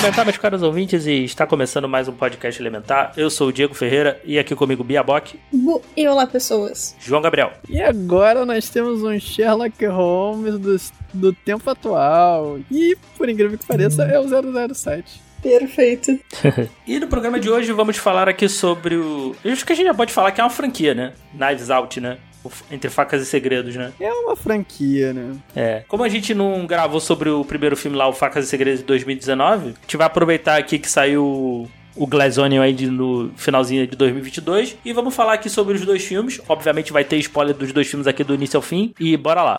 Elementar, meus caros ouvintes, e está começando mais um podcast Elementar. Eu sou o Diego Ferreira e aqui comigo Bia Bock. Bu e olá, pessoas. João Gabriel. E agora nós temos um Sherlock Holmes do, do tempo atual. E, por incrível que pareça, é o 007. Perfeito. e no programa de hoje vamos falar aqui sobre o. Eu acho que a gente já pode falar que é uma franquia, né? Knives Out, né? Entre Facas e Segredos, né? É uma franquia, né? É. Como a gente não gravou sobre o primeiro filme lá, o Facas e Segredos de 2019, a gente vai aproveitar aqui que saiu o Glass Onion aí de, no finalzinho de 2022 e vamos falar aqui sobre os dois filmes. Obviamente vai ter spoiler dos dois filmes aqui do início ao fim e bora lá.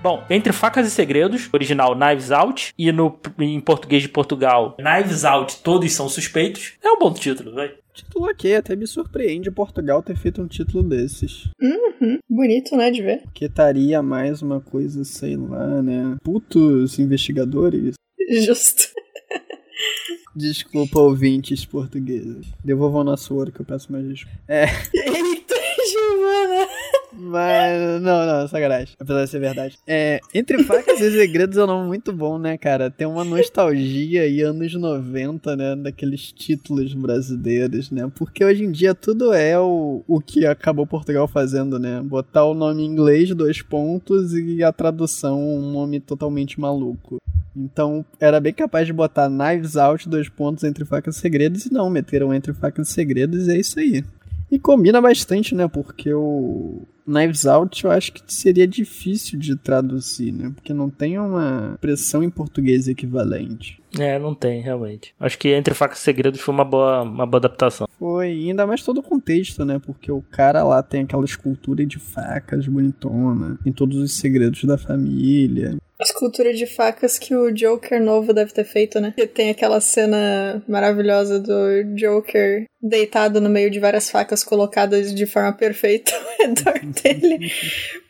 Bom, Entre Facas e Segredos, original Knives Out, e no, em português de Portugal, Knives Out, Todos São Suspeitos. É um bom título, vai. Título ok, até me surpreende Portugal ter feito um título desses. Uhum, bonito, né, de ver. Que estaria mais uma coisa, sei lá, né? Putos investigadores. Justo. Desculpa, ouvintes portugueses. Devolvam nosso ouro que eu peço mais desculpa. É. Eita, Giovana! Mas, não, não, sacanagem. Apesar de ser verdade. É, Entre Facas e Segredos é um nome muito bom, né, cara? Tem uma nostalgia aí, anos 90, né? Daqueles títulos brasileiros, né? Porque hoje em dia tudo é o, o que acabou Portugal fazendo, né? Botar o nome em inglês, dois pontos, e a tradução, um nome totalmente maluco. Então, era bem capaz de botar Knives Out, dois pontos, Entre Facas e Segredos, e não, meteram Entre Facas e Segredos, e é isso aí. E combina bastante, né? Porque o Knives Out eu acho que seria difícil de traduzir, né? Porque não tem uma expressão em português equivalente. É, não tem, realmente. Acho que Entre Facas e Segredos foi uma boa, uma boa adaptação. Foi, ainda mais todo o contexto, né? Porque o cara lá tem aquela escultura de facas bonitona, tem todos os segredos da família. Escultura de facas que o Joker novo deve ter feito, né? Que tem aquela cena maravilhosa do Joker deitado no meio de várias facas colocadas de forma perfeita ao redor dele.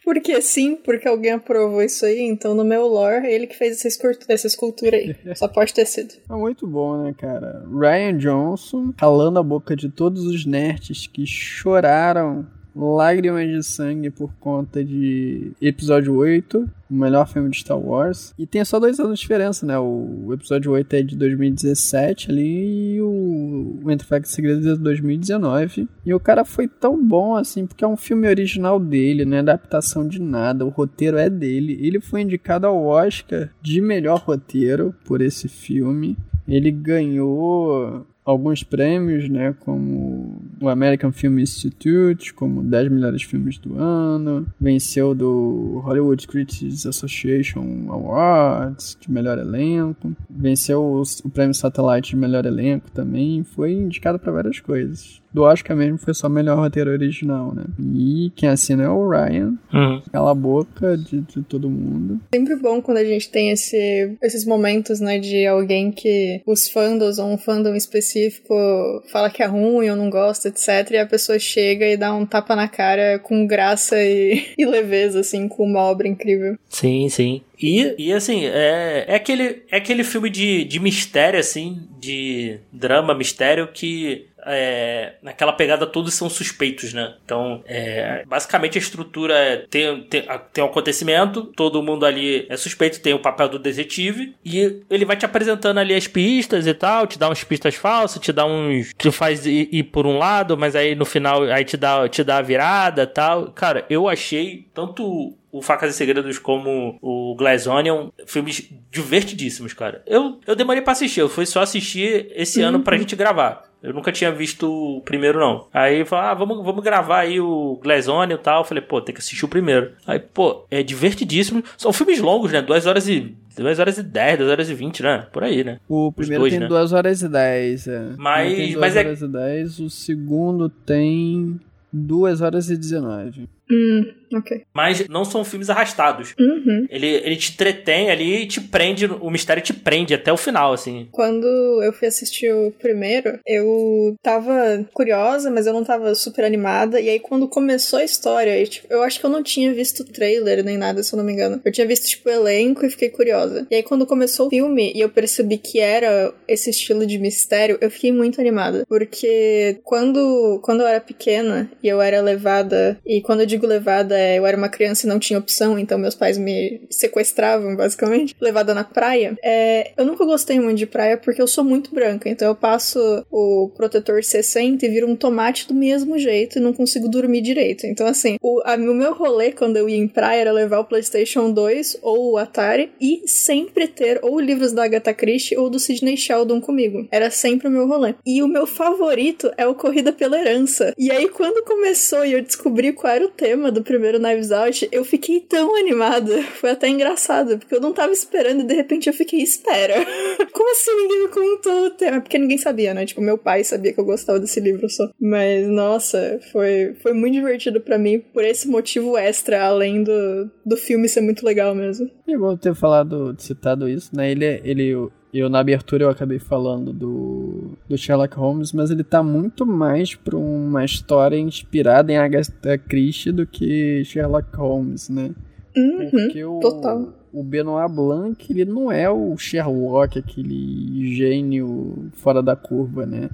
Porque sim, porque alguém aprovou isso aí, então no meu lore, ele que fez essa escultura, essa escultura aí. Só pode ter sido. É muito bom, né, cara? Ryan Johnson calando a boca de todos os nerds que choraram lágrimas de sangue por conta de episódio 8, o melhor filme de Star Wars. E tem só dois anos de diferença, né? O episódio 8 é de 2017 ali e o, Entre Facas e Segredos é de 2019. E o cara foi tão bom assim, porque é um filme original dele, não é adaptação de nada, o roteiro é dele. Ele foi indicado ao Oscar de melhor roteiro por esse filme. Ele ganhou alguns prêmios, né, como o American Film Institute, como 10 melhores filmes do ano, venceu do Hollywood Critics Association Awards de melhor elenco, venceu o, o prêmio Satellite de melhor elenco também, foi indicado para várias coisas. Do Oscar mesmo foi só melhor roteiro original, né? E quem assina é o Ryan. Uhum. Cala a boca de, de, todo mundo. Sempre bom quando a gente tem esse, esses momentos, né, de alguém que os fandoms ou um fandom específico fala que é ruim ou não gosta, etc. E a pessoa chega e dá um tapa na cara com graça e, e leveza, assim, com uma obra incrível. Sim, sim. E, e assim, é, é, aquele, é aquele filme de, de mistério, assim, de drama, mistério, que é, naquela pegada todos são suspeitos, né? Então, é, basicamente a estrutura é tem, tem, tem um acontecimento, todo mundo ali é suspeito, tem o papel do detetive, e ele vai te apresentando ali as pistas e tal, te dá umas pistas falsas, te dá uns. te faz ir, ir por um lado, mas aí no final aí te dá, te dá a virada tal. Cara, eu achei tanto o Facas e Segredos como o Glass Onion, filmes divertidíssimos, cara. Eu, eu demorei pra assistir, eu fui só assistir esse uhum. ano pra gente gravar. Eu nunca tinha visto o primeiro, não. Aí falou, ah, vamos, vamos gravar aí o Glazone e tal. Eu falei, pô, tem que assistir o primeiro. Aí, pô, é divertidíssimo. São filmes longos, né? Duas horas e 2 horas e 10, 2 horas e 20, né? Por aí, né? O primeiro dois, tem né? 2 horas e 10, é. Mas, tem 2 mas horas é... e 10, o segundo tem 2 horas e 19. Hum, ok. Mas não são filmes arrastados. Uhum. Ele, ele te entretém ali e te prende, o mistério te prende até o final, assim. Quando eu fui assistir o primeiro, eu tava curiosa, mas eu não tava super animada. E aí, quando começou a história, eu, tipo, eu acho que eu não tinha visto o trailer nem nada, se eu não me engano. Eu tinha visto, tipo, o elenco e fiquei curiosa. E aí, quando começou o filme e eu percebi que era esse estilo de mistério, eu fiquei muito animada. Porque quando, quando eu era pequena e eu era levada, e quando eu digo digo levada, é, eu era uma criança e não tinha opção, então meus pais me sequestravam, basicamente. Levada na praia. É, eu nunca gostei muito de praia porque eu sou muito branca, então eu passo o protetor 60 e viro um tomate do mesmo jeito e não consigo dormir direito. Então, assim, o, a, o meu rolê quando eu ia em praia era levar o PlayStation 2 ou o Atari e sempre ter ou livros da Agatha Christie ou do Sidney Sheldon comigo. Era sempre o meu rolê. E o meu favorito é o Corrida pela Herança. E aí, quando começou e eu descobri qual era o tema, tema do primeiro Knives Out, eu fiquei tão animada. Foi até engraçado, porque eu não tava esperando e de repente eu fiquei, espera. Como assim ninguém me contou o tema? Porque ninguém sabia, né? Tipo, meu pai sabia que eu gostava desse livro só. Mas, nossa, foi, foi muito divertido para mim por esse motivo extra, além do, do filme ser muito legal mesmo. É bom ter falado, citado isso, né? Ele, ele eu, na abertura, eu acabei falando do, do Sherlock Holmes, mas ele tá muito mais pra uma história inspirada em Agatha Christie do que Sherlock Holmes, né? Uhum, Porque o, total. o Benoit Blanc, ele não é o Sherlock, aquele gênio fora da curva, né?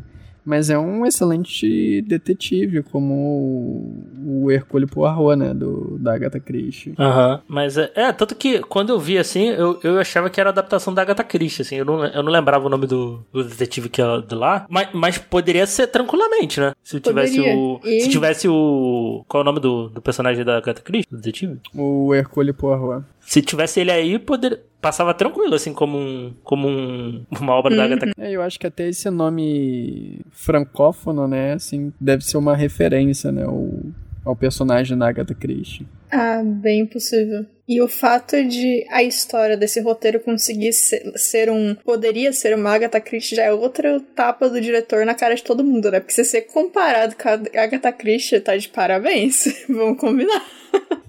Mas é um excelente detetive, como o Hercule Poirot, né? Do, da Agatha Christie. Aham. Uhum. Mas é, é, tanto que quando eu vi assim, eu, eu achava que era adaptação da Agatha Christie, assim. Eu não, eu não lembrava o nome do, do detetive que é de lá. Mas, mas poderia ser tranquilamente, né? Se tivesse poderia. o. E... Se tivesse o. Qual é o nome do, do personagem da Agatha Christie? Do detetive? O Hercule Poirot. Se tivesse ele aí, poder, passava tranquilo, assim, como, um, como um, uma obra uhum. da Agatha É, eu acho que até esse nome francófono, né, assim, deve ser uma referência, né, ao, ao personagem da Agatha Christie. Ah, bem possível. E o fato de a história desse roteiro conseguir ser, ser, um. Poderia ser uma Agatha Christie já é outra tapa do diretor na cara de todo mundo, né? Porque se ser comparado com a Agatha Christie, tá de parabéns. Vamos combinar.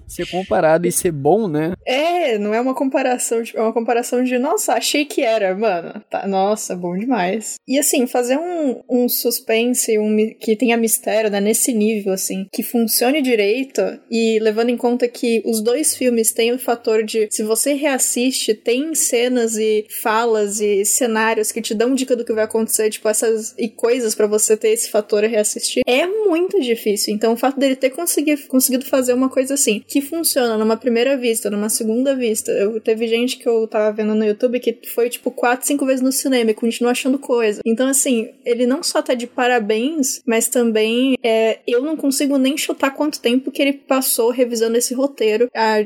Ser comparado e ser bom, né? É, não é uma comparação, tipo, é uma comparação de, nossa, achei que era, mano. Tá, nossa, bom demais. E assim, fazer um, um suspense um, que tenha mistério, né, nesse nível, assim, que funcione direito e levando em conta que os dois filmes têm o fator de, se você reassiste, tem cenas e falas e cenários que te dão dica do que vai acontecer, tipo, essas e coisas para você ter esse fator e reassistir, é muito difícil. Então, o fato dele ter conseguido, fazer uma coisa assim, que funciona numa primeira vista, numa segunda vista. Eu teve gente que eu tava vendo no YouTube que foi tipo quatro, cinco vezes no cinema e continua achando coisa. Então, assim, ele não só tá de parabéns, mas também é, eu não consigo nem chutar quanto tempo que ele passou revisando esse roteiro, a,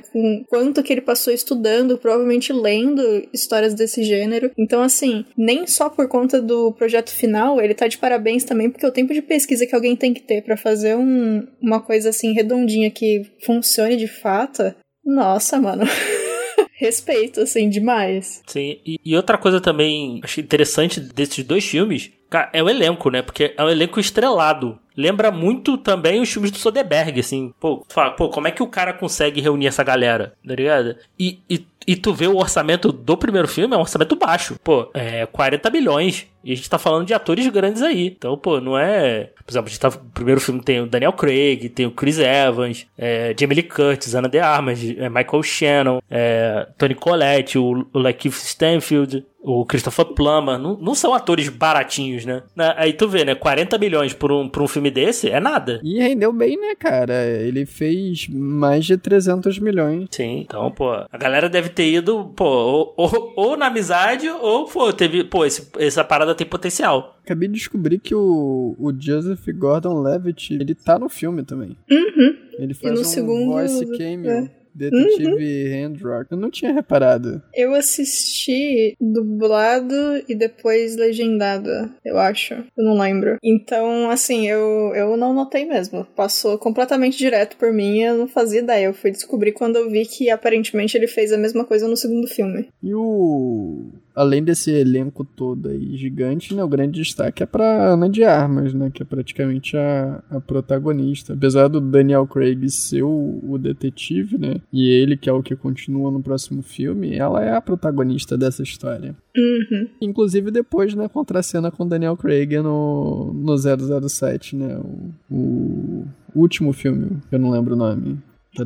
quanto que ele passou estudando, provavelmente lendo histórias desse gênero. Então, assim, nem só por conta do projeto final, ele tá de parabéns também, porque o tempo de pesquisa que alguém tem que ter para fazer um, uma coisa assim redondinha que funcione de fato, nossa, mano. Respeito, assim, demais. Sim, e, e, outra coisa também achei interessante desses dois filmes, cara, é o elenco, né? Porque é um elenco estrelado. Lembra muito também os filmes do Soderbergh, assim. Pô, fala, pô, como é que o cara consegue reunir essa galera, tá ligado? E, e, e tu vê o orçamento do primeiro filme, é um orçamento baixo. Pô, é 40 milhões. E a gente tá falando de atores grandes aí. Então, pô, não é. Por exemplo, a gente tá. O primeiro filme tem o Daniel Craig, tem o Chris Evans, é, Jamie Lee Curtis, Ana de Armas, é, Michael Shannon, é, Tony Collette, o, o Lakeith Stanfield, o Christopher Plummer, não, não são atores baratinhos, né? Aí tu vê, né? 40 milhões por um, por um filme desse é nada. E rendeu bem, né, cara? Ele fez mais de 300 milhões. Sim, então, pô, a galera deve ter ido, pô, ou, ou, ou na amizade, ou, pô, teve, pô, esse, essa parada tem potencial. Acabei de descobrir que o, o Joseph Gordon-Levitt, ele tá no filme também. Uhum. Ele faz um segundo, voice cameo. É. Detetive uhum. Handrock. Eu não tinha reparado. Eu assisti dublado e depois legendado, eu acho. Eu não lembro. Então, assim, eu, eu não notei mesmo. Passou completamente direto por mim eu não fazia ideia. Eu fui descobrir quando eu vi que aparentemente ele fez a mesma coisa no segundo filme. E o além desse elenco todo aí gigante, né, o grande destaque é pra Ana de Armas, né, que é praticamente a, a protagonista. Apesar do Daniel Craig ser o, o, detetive, né, e ele que é o que continua no próximo filme, ela é a protagonista dessa história. Uhum. Inclusive depois, né, contracena com Daniel Craig no, no 007, né, o, o último filme, eu não lembro o nome.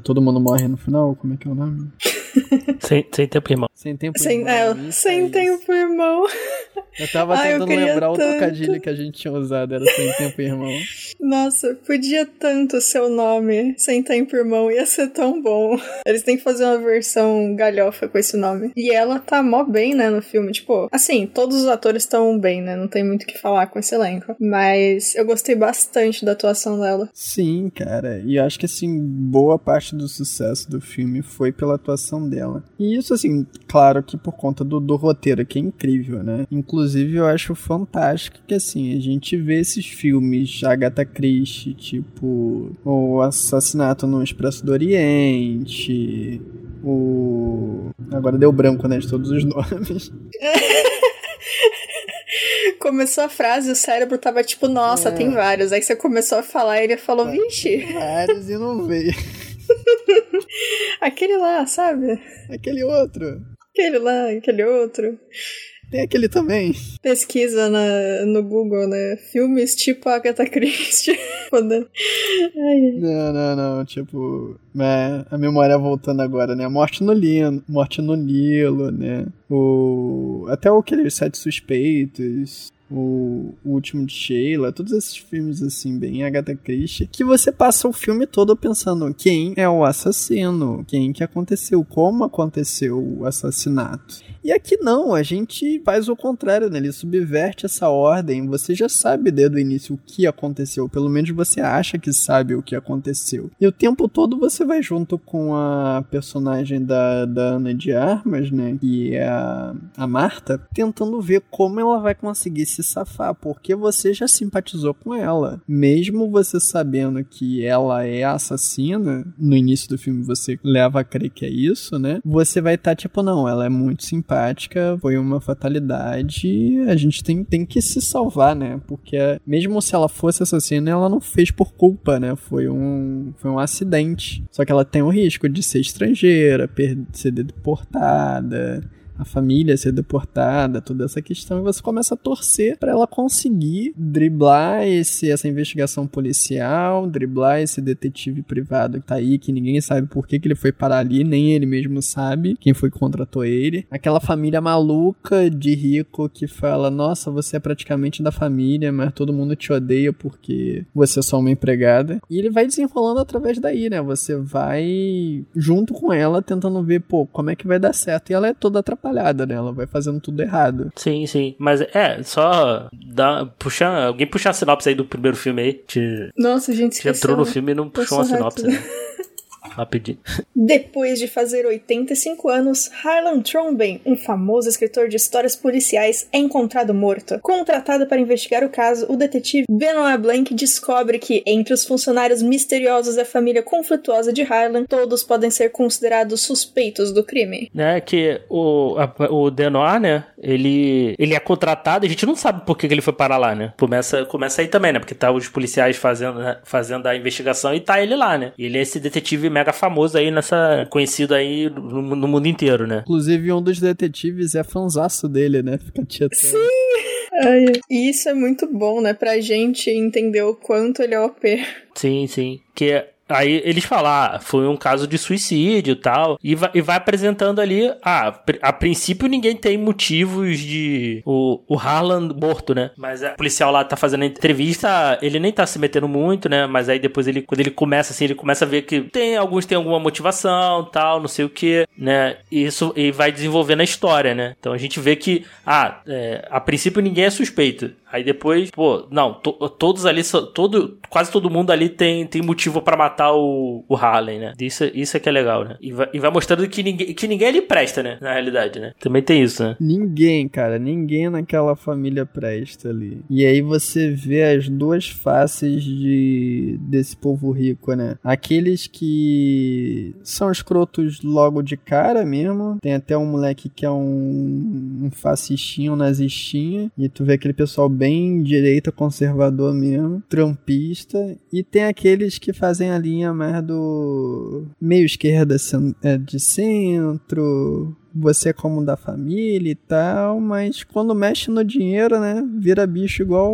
Todo mundo morre no final? Como é que é o nome? sem, sem tempo, irmão. Sem tempo, sem, irmão. É, sem é tempo, irmão. Eu tava Ai, tentando eu lembrar tanto. o trocadilho que a gente tinha usado, era sem tempo, irmão. Nossa, podia tanto o nome. Sem tempo, irmão, ia ser tão bom. Eles têm que fazer uma versão galhofa com esse nome. E ela tá mó bem, né, no filme. Tipo, assim, todos os atores estão bem, né? Não tem muito o que falar com esse elenco. Mas eu gostei bastante da atuação dela. Sim, cara. E acho que, assim, boa parte do sucesso do filme foi pela atuação dela. E isso, assim, claro que por conta do, do roteiro, que é incrível, né? Inclusive, eu acho fantástico que, assim, a gente vê esses filmes Agatha Christie, tipo O Assassinato no Expresso do Oriente, o... Agora deu branco, né, de todos os nomes. começou a frase, o cérebro tava tipo, nossa, é. tem vários. Aí você começou a falar e ele falou, vixe. Vários e não veio. aquele lá, sabe? Aquele outro. Aquele lá, aquele outro. Tem aquele também. Pesquisa na, no Google, né? Filmes tipo Agatha Christie. não, não, não. Tipo, é, a memória voltando agora, né? Morte no Nilo, Morte no Nilo, né? O, até aqueles Sete Suspeitos o, o Último de Sheila, todos esses filmes assim, bem Agatha Christie, que você passa o filme todo pensando quem é o assassino, quem que aconteceu, como aconteceu o assassinato. E aqui não, a gente faz o contrário, né? Ele subverte essa ordem. Você já sabe desde o início o que aconteceu, pelo menos você acha que sabe o que aconteceu. E o tempo todo você vai junto com a personagem da, da Ana de Armas, né? Que é a, a Marta, tentando ver como ela vai conseguir se safar, porque você já simpatizou com ela. Mesmo você sabendo que ela é assassina, no início do filme você leva a crer que é isso, né? Você vai estar tá, tipo, não, ela é muito simpática, foi uma fatalidade, a gente tem, tem que se salvar, né? Porque mesmo se ela fosse assassina, ela não fez por culpa, né? Foi um, foi um acidente. Só que ela tem o risco de ser estrangeira, ser deportada a família ser deportada, toda essa questão, e você começa a torcer para ela conseguir driblar esse, essa investigação policial, driblar esse detetive privado que tá aí, que ninguém sabe por que, que ele foi parar ali, nem ele mesmo sabe quem foi que contratou ele. Aquela família maluca de rico que fala: Nossa, você é praticamente da família, mas todo mundo te odeia porque você é só uma empregada. E ele vai desenrolando através daí, né? Você vai junto com ela tentando ver, pô, como é que vai dar certo. E ela é toda atrapalhada atrapalhada, né? Ela vai fazendo tudo errado. Sim, sim. Mas é, só dá, puxar, alguém puxar a sinopse aí do primeiro filme aí. Te, Nossa, gente, esqueceu, entrou no filme e não puxou uma sinopse, né? Rapidinho. Depois de fazer 85 anos, Harlan Tromben, um famoso escritor de histórias policiais, é encontrado morto. Contratado para investigar o caso, o detetive Benoit Blanc descobre que, entre os funcionários misteriosos da família conflituosa de Harlan, todos podem ser considerados suspeitos do crime. É que o, a, o Benoit, né, ele, ele é contratado, a gente não sabe por que, ele foi parar lá, né? Começa, começa aí também, né? Porque tá os policiais fazendo, fazendo a investigação e tá ele lá, né? Ele é esse detetive mega famoso aí nessa. conhecido aí no, no mundo inteiro, né? Inclusive, um dos detetives é fanzaço dele, né? Fica tietando. Sim! Ai, e isso é muito bom, né? Pra gente entender o quanto ele é OP. Sim, sim. Que Aí eles falam, ah, foi um caso de suicídio tal. E vai, e vai apresentando ali, ah, a princípio ninguém tem motivos de. O, o Harlan morto, né? Mas o policial lá tá fazendo a entrevista, ele nem tá se metendo muito, né? Mas aí depois ele, quando ele começa assim, ele começa a ver que tem alguns têm alguma motivação, tal, não sei o que, né? E isso e vai desenvolvendo a história, né? Então a gente vê que, ah, é, a princípio ninguém é suspeito. Aí depois, pô, não, to, todos ali, todo, quase todo mundo ali tem, tem motivo para matar o, o Harley, né? Isso, isso é que é legal, né? E vai, e vai mostrando que ninguém, que ninguém ali presta, né? Na realidade, né? Também tem isso, né? Ninguém, cara, ninguém naquela família presta ali. E aí você vê as duas faces de desse povo rico, né? Aqueles que são escrotos logo de cara mesmo. Tem até um moleque que é um, um fascistinho, um nazistinha. E tu vê aquele pessoal bem direita, conservador mesmo, trumpista. E tem aqueles que fazem a linha mais do meio esquerda é, de centro, você é como da família e tal, mas quando mexe no dinheiro, né, vira bicho igual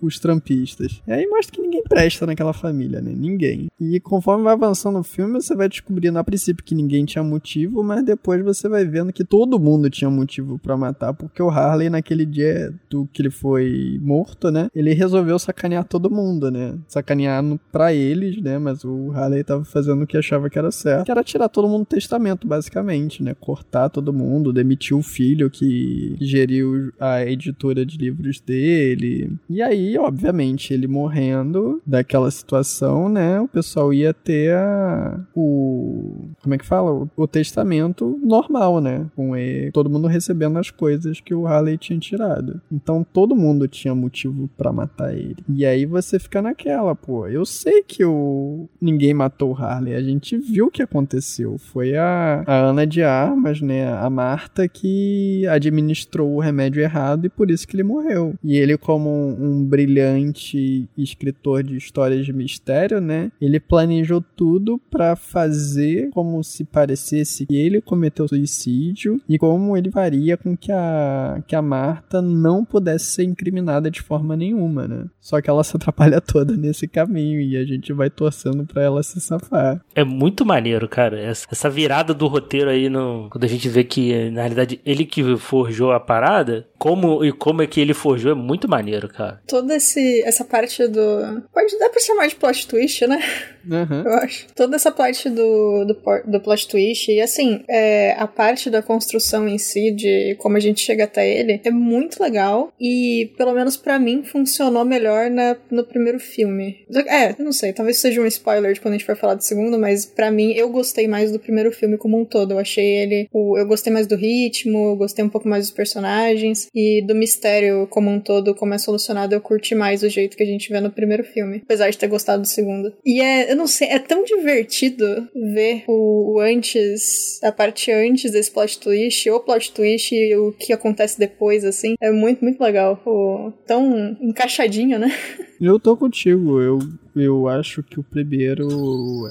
os trampistas. E aí mostra que ninguém presta naquela família, né? Ninguém. E conforme vai avançando o filme, você vai descobrindo a princípio que ninguém tinha motivo, mas depois você vai vendo que todo mundo tinha motivo para matar, porque o Harley naquele dia do que ele foi morto, né, ele resolveu sacanear todo mundo, né? Sacanear pra eles, né, mas o Harley tava fazendo o que achava que era certo, que era tirar todo mundo do testamento, basicamente, né? Cortar todo mundo, demitiu o filho que geriu a editora de livros dele. E aí, obviamente, ele morrendo daquela situação, né? O pessoal ia ter a, o. Como é que fala? O, o testamento normal, né? Com ele, todo mundo recebendo as coisas que o Harley tinha tirado. Então todo mundo tinha motivo para matar ele. E aí você fica naquela, pô. Eu sei que o ninguém matou o Harley. A gente viu o que aconteceu. Foi a, a Ana de Ar armas, né, a Marta, que administrou o remédio errado e por isso que ele morreu. E ele, como um, brilhante escritor de histórias de mistério, né, ele planejou tudo para fazer como se parecesse que ele cometeu suicídio e como ele faria com que a, que a Marta não pudesse ser incriminada de forma nenhuma, né? Só que ela se atrapalha toda nesse caminho e a gente vai torcendo para ela se safar. É muito maneiro, cara. Essa virada do roteiro aí no, quando a gente vê que, na realidade, ele que forjou a parada, como e como é que ele forjou é muito maneiro, cara. Toda esse, essa parte do. Pode dar pra chamar de plot twist, né? Uhum. Eu acho. Toda essa parte do, do, do plot twist, e assim, é, a parte da construção em si, de como a gente chega até ele, é muito legal. E, pelo menos para mim, funcionou melhor na, no primeiro filme. É, não sei, talvez seja um spoiler de quando a gente for falar do segundo, mas para mim, eu gostei mais do primeiro filme como um todo. Eu achei ele. O, eu gostei mais do ritmo, eu gostei um pouco mais dos personagens. E do mistério como um todo, como é solucionado, eu curti mais o jeito que a gente vê no primeiro filme. Apesar de ter gostado do segundo. E é, eu não sei, é tão divertido ver o, o antes, a parte antes desse plot twist, ou plot twist e o que acontece depois, assim. É muito, muito legal. O, tão encaixadinho, né? Eu tô contigo. Eu eu acho que o primeiro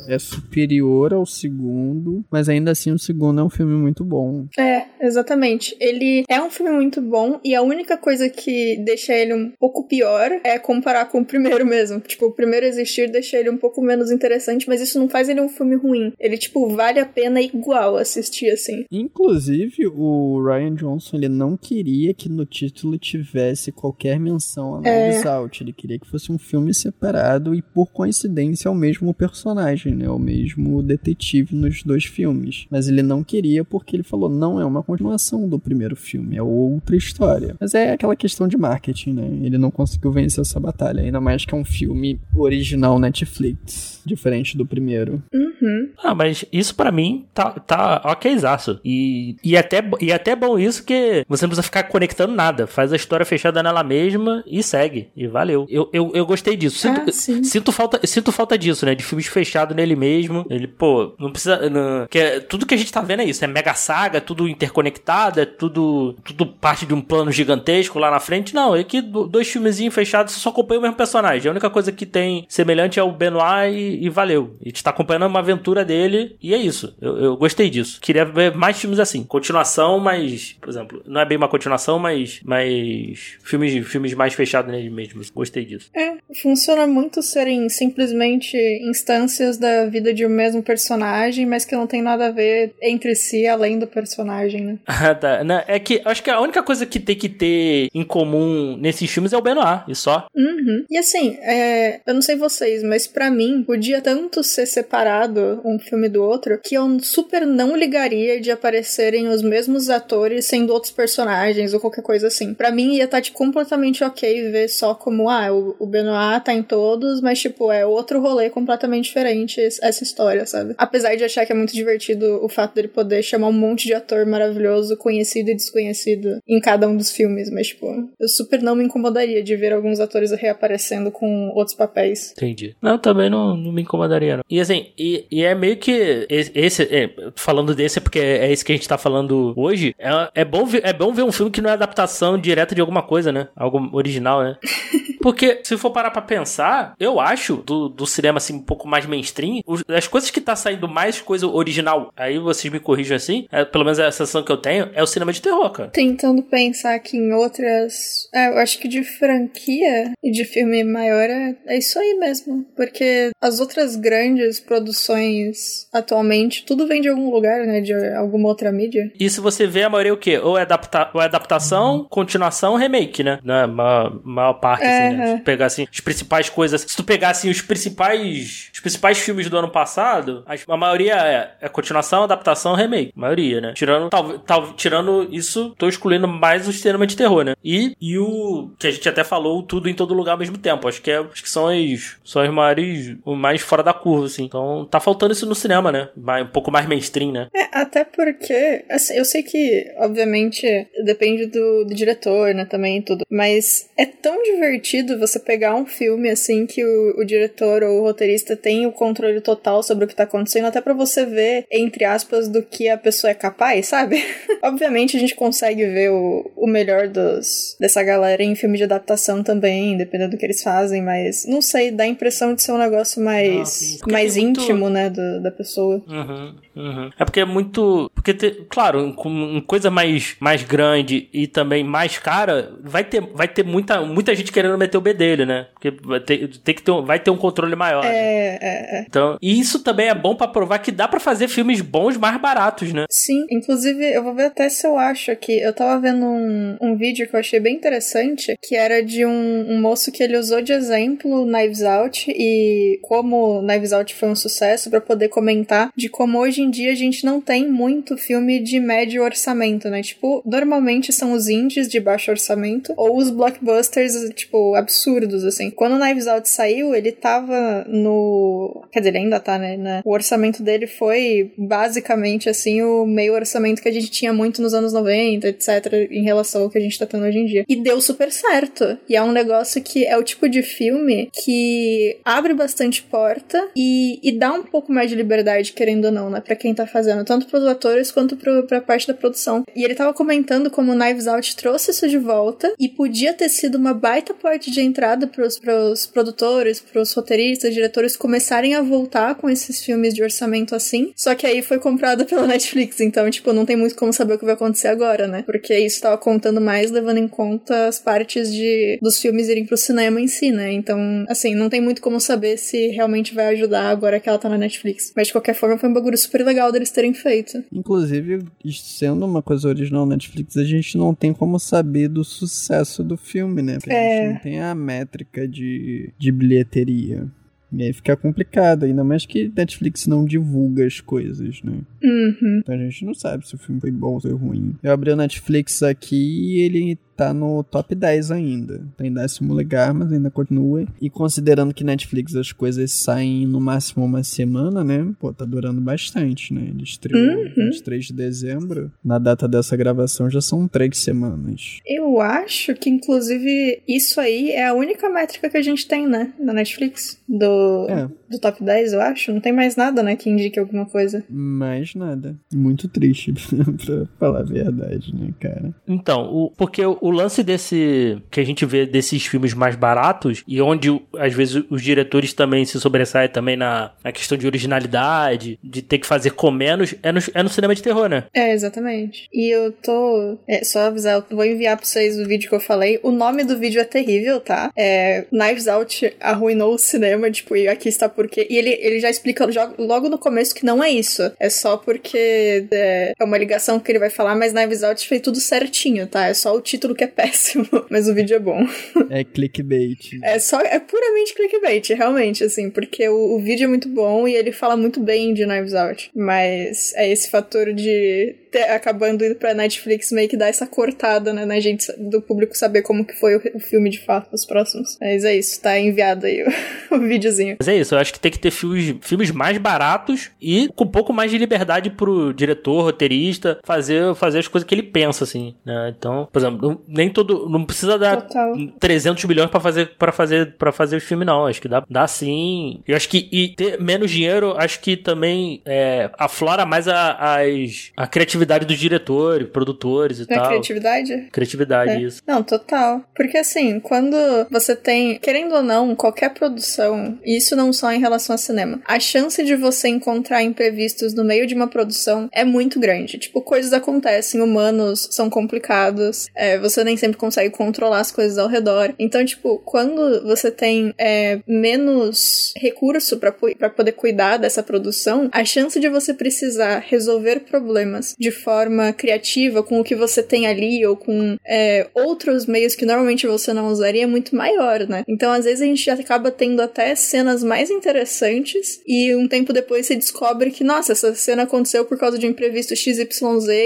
é superior ao segundo, mas ainda assim o segundo é um filme muito bom. É, exatamente. Ele é um filme muito bom e a única coisa que deixa ele um pouco pior é comparar com o primeiro mesmo. Tipo, o primeiro existir deixa ele um pouco menos interessante, mas isso não faz ele um filme ruim. Ele, tipo, vale a pena igual assistir, assim. Inclusive, o Ryan Johnson, ele não queria que no título tivesse qualquer menção a Knives é... Out. Ele queria que fosse um filme separado e por coincidência, é o mesmo personagem, né? O mesmo detetive nos dois filmes. Mas ele não queria porque ele falou: não é uma continuação do primeiro filme, é outra história. Mas é aquela questão de marketing, né? Ele não conseguiu vencer essa batalha, ainda mais que é um filme original Netflix, diferente do primeiro. Uhum. Ah, mas isso para mim tá, tá okzaço. E, e, até, e até bom isso que você não precisa ficar conectando nada. Faz a história fechada nela mesma e segue. E valeu. Eu, eu, eu gostei disso. Sinto, ah, sinto sinto falta, sinto falta disso, né? De filmes fechados nele mesmo. Ele, pô, não precisa. Não, que é, tudo que a gente tá vendo é isso. É mega saga, tudo interconectado, é tudo, tudo parte de um plano gigantesco lá na frente. Não, é que dois filmezinhos fechados só acompanha o mesmo personagem. A única coisa que tem semelhante é o Benoit e, e valeu. A gente tá acompanhando uma aventura dele e é isso. Eu, eu gostei disso. Queria ver mais filmes assim. Continuação, mas, por exemplo, não é bem uma continuação, mas, mas filmes, filmes mais fechados nele mesmo. Gostei disso. É, funciona muito serem simplesmente instâncias da vida de um mesmo personagem, mas que não tem nada a ver entre si além do personagem, né? Ah, tá. Não, é que acho que a única coisa que tem que ter em comum nesses filmes é o Benoit, e só. Uhum. E assim, é, eu não sei vocês, mas para mim podia tanto ser separado um filme do outro que eu super não ligaria de aparecerem os mesmos atores sendo outros personagens ou qualquer coisa assim. Para mim ia estar tá, tipo, completamente ok ver só como, ah, o, o Benoit tá em todos, mas tipo, é outro rolê completamente diferente essa história, sabe? Apesar de achar que é muito divertido o fato dele poder chamar um monte de ator maravilhoso, conhecido e desconhecido em cada um dos filmes, mas tipo, eu super não me incomodaria de ver alguns atores reaparecendo com outros papéis. Entendi. Não, também não, não me incomodaria, não. E assim, e, e é meio que esse, é, falando desse é porque é isso que a gente tá falando hoje, é, é, bom ver, é bom ver um filme que não é adaptação direta de alguma coisa, né? Algo original, né? Porque, se for parar pra pensar, eu acho, do, do cinema assim, um pouco mais mainstream, os, as coisas que tá saindo mais coisa original, aí vocês me corrijam assim, é, pelo menos a sensação que eu tenho, é o cinema de terror, cara. Tentando pensar aqui em outras. É, eu acho que de franquia e de filme maior é, é isso aí mesmo. Porque as outras grandes produções atualmente, tudo vem de algum lugar, né? De alguma outra mídia. E se você vê a maioria o quê? Ou é, adapta ou é adaptação, uhum. continuação, remake, né? Na maior, maior parte, assim, é, assim, né? Se tu pegar assim, as principais coisas. Se tu pegar assim, os principais. Os principais filmes do ano passado, a, maioria é, é continuação, adaptação, remake. A maioria, né? Tirando, tal, tal, tirando isso, tô excluindo mais o cinema de terror, né? E, e o que a gente até falou, tudo em todo lugar ao mesmo tempo. Acho que, é, acho que são as, são as maiores, o mais fora da curva, assim. Então tá faltando isso no cinema, né? Um pouco mais mainstream, né? É, até porque, assim, eu sei que, obviamente, depende do, do diretor, né, também e tudo. Mas é tão divertido você pegar um filme assim que o, o diretor ou o roteirista tem o controle total sobre o que tá acontecendo, até para você ver, entre aspas, do que a pessoa é capaz, sabe? Obviamente a gente consegue ver o, o melhor dos, dessa galera em filme de adaptação também, dependendo do que eles fazem, mas não sei, dá a impressão de ser um negócio mais, ah, mais é íntimo, muito... né, do, da pessoa. Uhum, uhum. É porque é muito. Porque, te, claro, com coisa mais, mais grande e também mais cara, vai ter, vai ter muita, muita gente querendo meter o B dele, né? Porque vai ter, tem que ter, um, vai ter um controle maior. É, né? é, é. Então, e isso também é bom para provar que dá para fazer filmes bons mais baratos, né? Sim, inclusive eu vou ver até se eu acho aqui. Eu tava vendo um, um vídeo que eu achei bem interessante, que era de um, um moço que ele usou de exemplo Knives Out e como Knives Out foi um sucesso para poder comentar de como hoje em dia a gente não tem muito filme de médio orçamento, né? Tipo, normalmente são os indies de baixo orçamento ou os blockbusters, tipo, absurdos, assim. Quando o Knives Out saiu, ele tava no. Quer dizer, ele ainda tá, né? O orçamento dele foi basicamente, assim, o meio orçamento que a gente tinha muito nos anos 90, etc., em relação ao que a gente tá tendo hoje em dia. E deu super certo. E é um negócio que é o tipo de filme que abre bastante porta e, e dá um pouco mais de liberdade, querendo ou não, né? Pra quem tá fazendo, tanto pros atores quanto pro, pra parte da produção. E ele tava comentando como o Knives Out trouxe isso de volta e podia ter sido uma baita porta de entrada para os produtores, para os roteiristas, diretores começarem a voltar com esses filmes de orçamento assim. Só que aí foi comprado pela Netflix, então, tipo, não tem muito como saber o que vai acontecer agora, né? Porque isso tava contando mais levando em conta as partes de dos filmes irem pro cinema em si, né? Então, assim, não tem muito como saber se realmente vai ajudar agora que ela tá na Netflix. Mas de qualquer forma, foi um bagulho super legal deles terem feito. Inclusive, sendo uma coisa original Netflix, a gente não tem como saber do sucesso do filme, né? Porque é... a gente não tem a métrica de, de bilheteria. E aí fica complicado, ainda mais que Netflix não divulga as coisas, né? Uhum. Então a gente não sabe se o filme foi bom ou foi ruim. Eu abri o Netflix aqui e ele tá no top 10 ainda. Tá em décimo lugar, mas ainda continua. E considerando que Netflix as coisas saem no máximo uma semana, né? Pô, tá durando bastante, né? Ele estreou uhum. 23 de dezembro. Na data dessa gravação já são três semanas. Eu acho que, inclusive, isso aí é a única métrica que a gente tem, né? Na Netflix. Do, é. do top 10, eu acho. Não tem mais nada, né? Que indique alguma coisa. Mais nada. Muito triste, pra falar a verdade, né, cara? Então, o, porque o o lance desse. que a gente vê desses filmes mais baratos e onde às vezes os diretores também se sobressaem também na, na questão de originalidade, de ter que fazer com menos, é no, é no cinema de terror, né? É, exatamente. E eu tô. É, só avisar, eu vou enviar pra vocês o vídeo que eu falei. O nome do vídeo é terrível, tá? É. Knives Out arruinou o cinema, tipo, e aqui está porque. E ele, ele já explica logo no começo que não é isso. É só porque é, é uma ligação que ele vai falar, mas Knives Out fez tudo certinho, tá? É só o título que é péssimo, mas o vídeo é bom. É clickbait. É só. É puramente clickbait, realmente, assim, porque o, o vídeo é muito bom e ele fala muito bem de Knives Out. Mas é esse fator de acabando indo pra Netflix meio que dar essa cortada, né, na gente do público saber como que foi o, o filme de fato, os próximos. Mas é isso, tá enviado aí o, o videozinho. Mas é isso, eu acho que tem que ter filmes, filmes mais baratos e com um pouco mais de liberdade pro diretor, roteirista, fazer, fazer as coisas que ele pensa, assim, né? Então, por exemplo, nem todo. Não precisa dar Total. 300 milhões para fazer para fazer para fazer o filme, não. Acho que dá, dá sim. Eu acho que e ter menos dinheiro, acho que também é, aflora mais a, as, a criatividade dos diretores, produtores e é tal. criatividade? Criatividade, é. isso. Não, total. Porque assim, quando você tem, querendo ou não, qualquer produção, e isso não só em relação ao cinema, a chance de você encontrar imprevistos no meio de uma produção é muito grande. Tipo, coisas acontecem, humanos são complicados, é, você nem sempre consegue controlar as coisas ao redor. Então, tipo, quando você tem é, menos recurso para poder cuidar dessa produção, a chance de você precisar resolver problemas de forma criativa com o que você tem ali ou com é, outros meios que normalmente você não usaria é muito maior, né? Então, às vezes a gente acaba tendo até cenas mais interessantes e um tempo depois você descobre que, nossa, essa cena aconteceu por causa de um imprevisto XYZ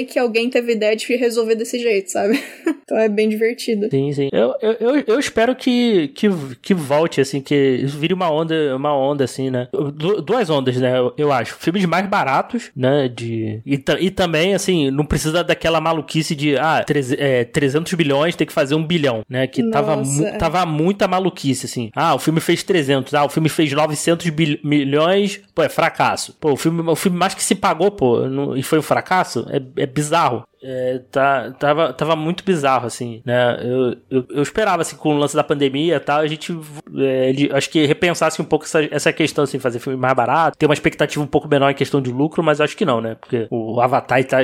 que alguém teve ideia de resolver desse jeito, sabe? então é bem divertido. Sim, sim. Eu, eu, eu espero que, que, que volte, assim, que vire uma onda, uma onda, assim, né? Du duas ondas, né? Eu, eu, acho. Filmes mais baratos, né? De, e, e também, assim, não precisa daquela maluquice de, ah, treze, é, 300 bilhões tem que fazer um bilhão, né? Que tava, mu tava muita maluquice, assim. Ah, o filme fez 300, ah, o filme fez 900 milhões, pô, é fracasso. Pô, o filme, o filme mais que se pagou, pô, não, e foi um fracasso, é, é bizarro. É, tá, tava, tava muito bizarro, assim, né? Eu, eu, eu, esperava, assim, com o lance da pandemia e tal, a gente, é, ele, acho que repensasse um pouco essa, essa questão, assim, fazer filme mais barato, ter uma expectativa um pouco menor em questão de lucro, mas acho que não, né? Porque o Avatar tá,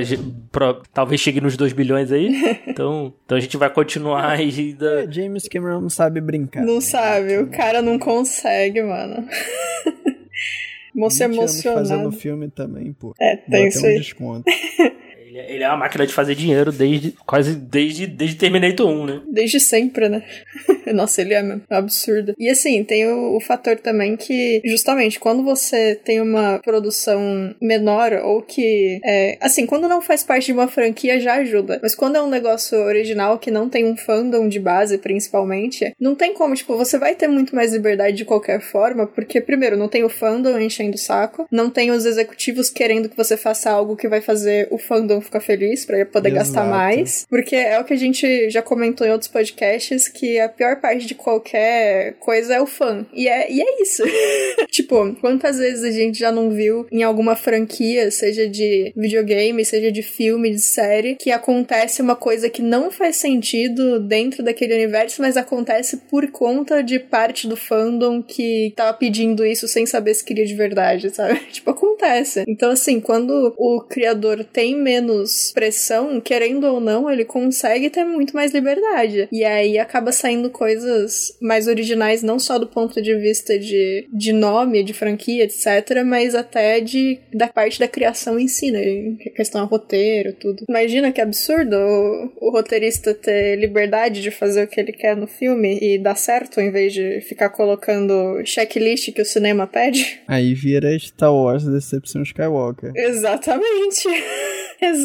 pro, talvez chegue nos 2 bilhões aí, então, então a gente vai continuar ainda... É, James Cameron não sabe brincar. Não né? sabe, o cara não consegue, mano. Moço emocionado. fazendo filme também, pô. É, tem isso aí. Um desconto. Ele é uma máquina de fazer dinheiro desde quase desde, desde Terminator 1, né? Desde sempre, né? Nossa, ele é mesmo. absurdo. E assim, tem o, o, fator também que, justamente, quando você tem uma produção menor ou que. É, assim, quando não faz parte de uma franquia já ajuda. Mas quando é um negócio original que não tem um fandom de base, principalmente, não tem como, tipo, você vai ter muito mais liberdade de qualquer forma, porque, primeiro, não tem o fandom enchendo o saco, não tem os executivos querendo que você faça algo que vai fazer o fandom ficar feliz para poder Exato. gastar mais. Porque é o que a gente já comentou em outros podcasts, que a pior parte de qualquer coisa é o fã. E é, e é isso. tipo, quantas vezes a gente já não viu em alguma franquia, seja de videogame, seja de filme, de série, que acontece uma coisa que não faz sentido dentro daquele universo, mas acontece por conta de parte do fandom que tava pedindo isso sem saber se queria de verdade, sabe? tipo, acontece. Então, assim, quando o criador tem menos menos pressão, querendo ou não, ele consegue ter muito mais liberdade. E aí acaba saindo coisas mais originais, não só do ponto de vista de, de nome, de franquia, etc., mas até de da parte da criação em si, né? Questão a roteiro, tudo. Imagina que absurdo o, o roteirista ter liberdade de fazer o que ele quer no filme e dar certo, em vez de ficar colocando checklist que o cinema pede. Aí vira Star Wars Decepção Skywalker. Exatamente. Exatamente.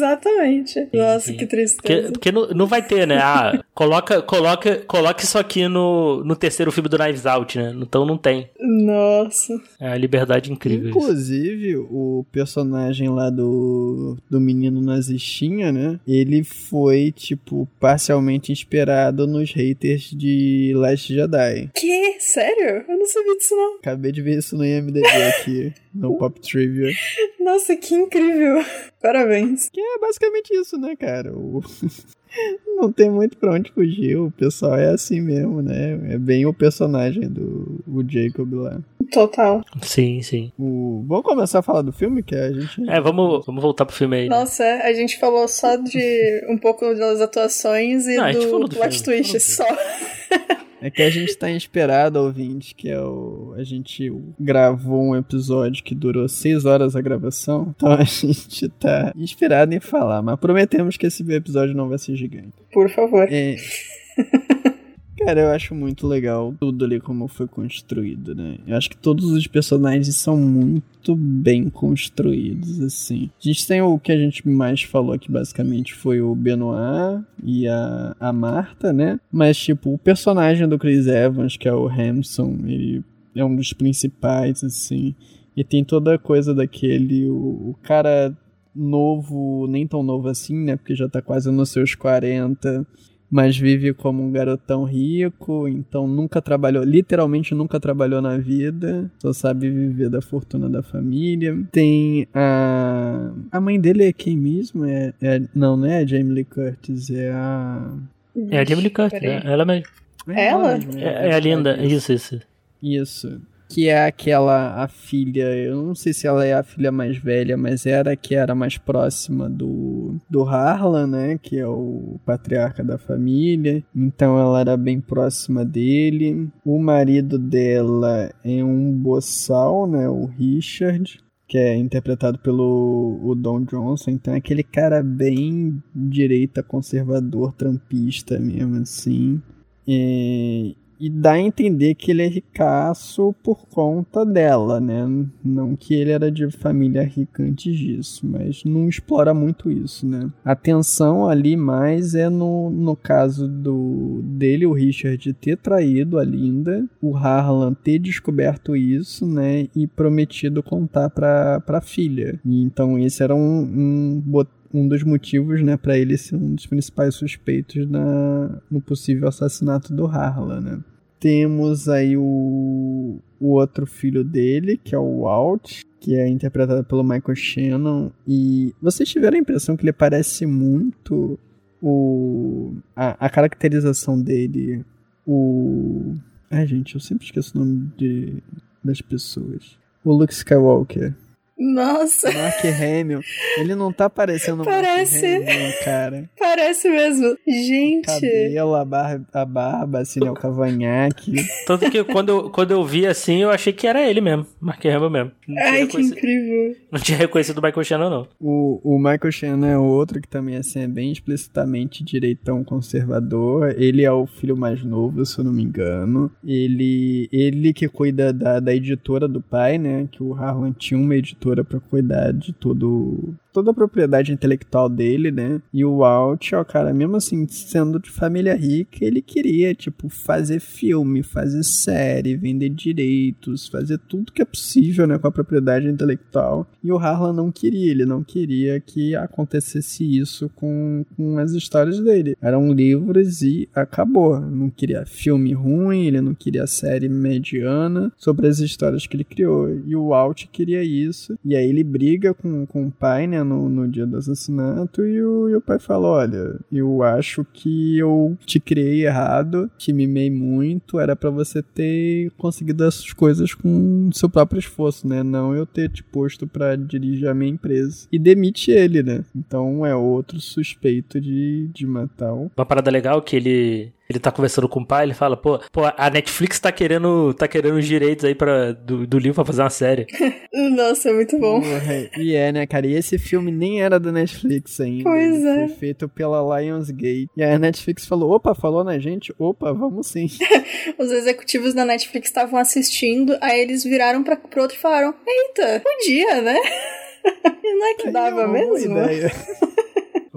Nossa, que tristeza. Porque, porque não, não vai ter, né? Ah, coloca, coloca, coloca isso aqui no, no terceiro filme do Knives Out, né? Então não tem. Nossa. É a liberdade incrível. Inclusive, isso. o personagem lá do, do menino nazistinha, né? Ele foi, tipo, parcialmente inspirado nos haters de Last Jedi. Que? Sério? Eu não sabia disso, não. Acabei de ver isso no IMDb aqui, no Pop Trivia. Nossa, que incrível. Parabéns. Que é basicamente isso, né, cara? O... Não tem muito pra onde fugir, o pessoal é assim mesmo, né? É bem o personagem do o Jacob lá. Total. Sim, sim. O... Vamos começar a falar do filme, que a gente. É, vamos, vamos voltar pro filme aí. né? Nossa, é, a gente falou só de um pouco das atuações e Não, a gente falou do do plot filme, twist só. É que a gente tá inspirado, ouvinte, que é o. A gente gravou um episódio que durou seis horas a gravação. Então a gente tá inspirado em falar, mas prometemos que esse episódio não vai ser gigante. Por favor. É. Cara, eu acho muito legal tudo ali como foi construído, né? Eu acho que todos os personagens são muito bem construídos, assim. A gente tem o que a gente mais falou aqui, basicamente, foi o Benoit e a, a Marta, né? Mas, tipo, o personagem do Chris Evans, que é o Hamson, ele é um dos principais, assim. E tem toda a coisa daquele, o, o cara novo, nem tão novo assim, né? Porque já tá quase nos seus 40 mas vive como um garotão rico, então nunca trabalhou, literalmente nunca trabalhou na vida, só sabe viver da fortuna da família. Tem a. A mãe dele é quem mesmo? É, é... Não, não é a Jamie Lee Curtis, é a. É a Jamie Lee Curtis, é ela mesmo. É Ela? É, é a linda, isso, isso. Isso. Que é aquela, a filha, eu não sei se ela é a filha mais velha, mas era a que era mais próxima do, do Harlan, né? Que é o patriarca da família. Então ela era bem próxima dele. O marido dela é um boçal, né? O Richard. Que é interpretado pelo o Don Johnson. Então é aquele cara bem direita, conservador, trampista mesmo, assim. E, e dá a entender que ele é ricaço por conta dela, né? Não que ele era de família rica antes disso, mas não explora muito isso, né? A tensão ali mais é no, no caso do dele, o Richard, ter traído a Linda, o Harlan ter descoberto isso, né? E prometido contar pra, pra filha. E então esse era um, um bot- um dos motivos, né, para ele ser um dos principais suspeitos na, no possível assassinato do Harlan, né? Temos aí o, o outro filho dele, que é o Walt, que é interpretado pelo Michael Shannon. E vocês tiveram a impressão que ele parece muito o a, a caracterização dele, o... Ai, gente, eu sempre esqueço o nome de, das pessoas. O Luke Skywalker. Nossa, Mark Hamill. Ele não tá parecendo o Parece. Mark Hamill, cara. parece mesmo. Gente. Cabelo, a barba, a barba assim, né, o cavanhaque. Tanto que quando eu, quando eu vi assim, eu achei que era ele mesmo, Mark Hamill mesmo. Não tinha, Ai, que incrível. não tinha reconhecido o Michael Shannon, não. O, o Michael Shannon é outro que também assim, é bem explicitamente direitão conservador. Ele é o filho mais novo, se eu não me engano. Ele, ele que cuida da, da editora do pai, né? Que o Harlan tinha uma editora pra cuidar de todo, toda a propriedade intelectual dele, né? E o Walt, ó, cara, mesmo assim, sendo de família rica, ele queria, tipo, fazer filme, fazer série, vender direitos, fazer tudo que é possível, né, com a propriedade intelectual. E o Harlan não queria, ele não queria que acontecesse isso com, com as histórias dele. Eram livros e acabou. Não queria filme ruim, ele não queria série mediana sobre as histórias que ele criou. E o Walt queria isso. E aí ele briga com, com o pai, né, no, no dia do assassinato, e o, e o pai fala: Olha, eu acho que eu te criei errado, te mimei muito, era pra você ter conseguido essas coisas com seu próprio esforço, né? Não eu ter te posto pra dirigir a minha empresa. E demite ele, né? Então é outro suspeito de, de matar o. Uma parada legal que ele. Ele tá conversando com o pai, ele fala, pô, pô a Netflix tá querendo, tá querendo os direitos aí pra, do, do livro pra fazer uma série. Nossa, é muito bom. E é, né, cara? E esse filme nem era da Netflix ainda. Pois Ele é. Foi feito pela Lionsgate. E aí a Netflix falou: opa, falou na gente? Opa, vamos sim. Os executivos da Netflix estavam assistindo, aí eles viraram pra, pro outro e falaram: Eita, podia, né? E não é que dava boa mesmo? ideia.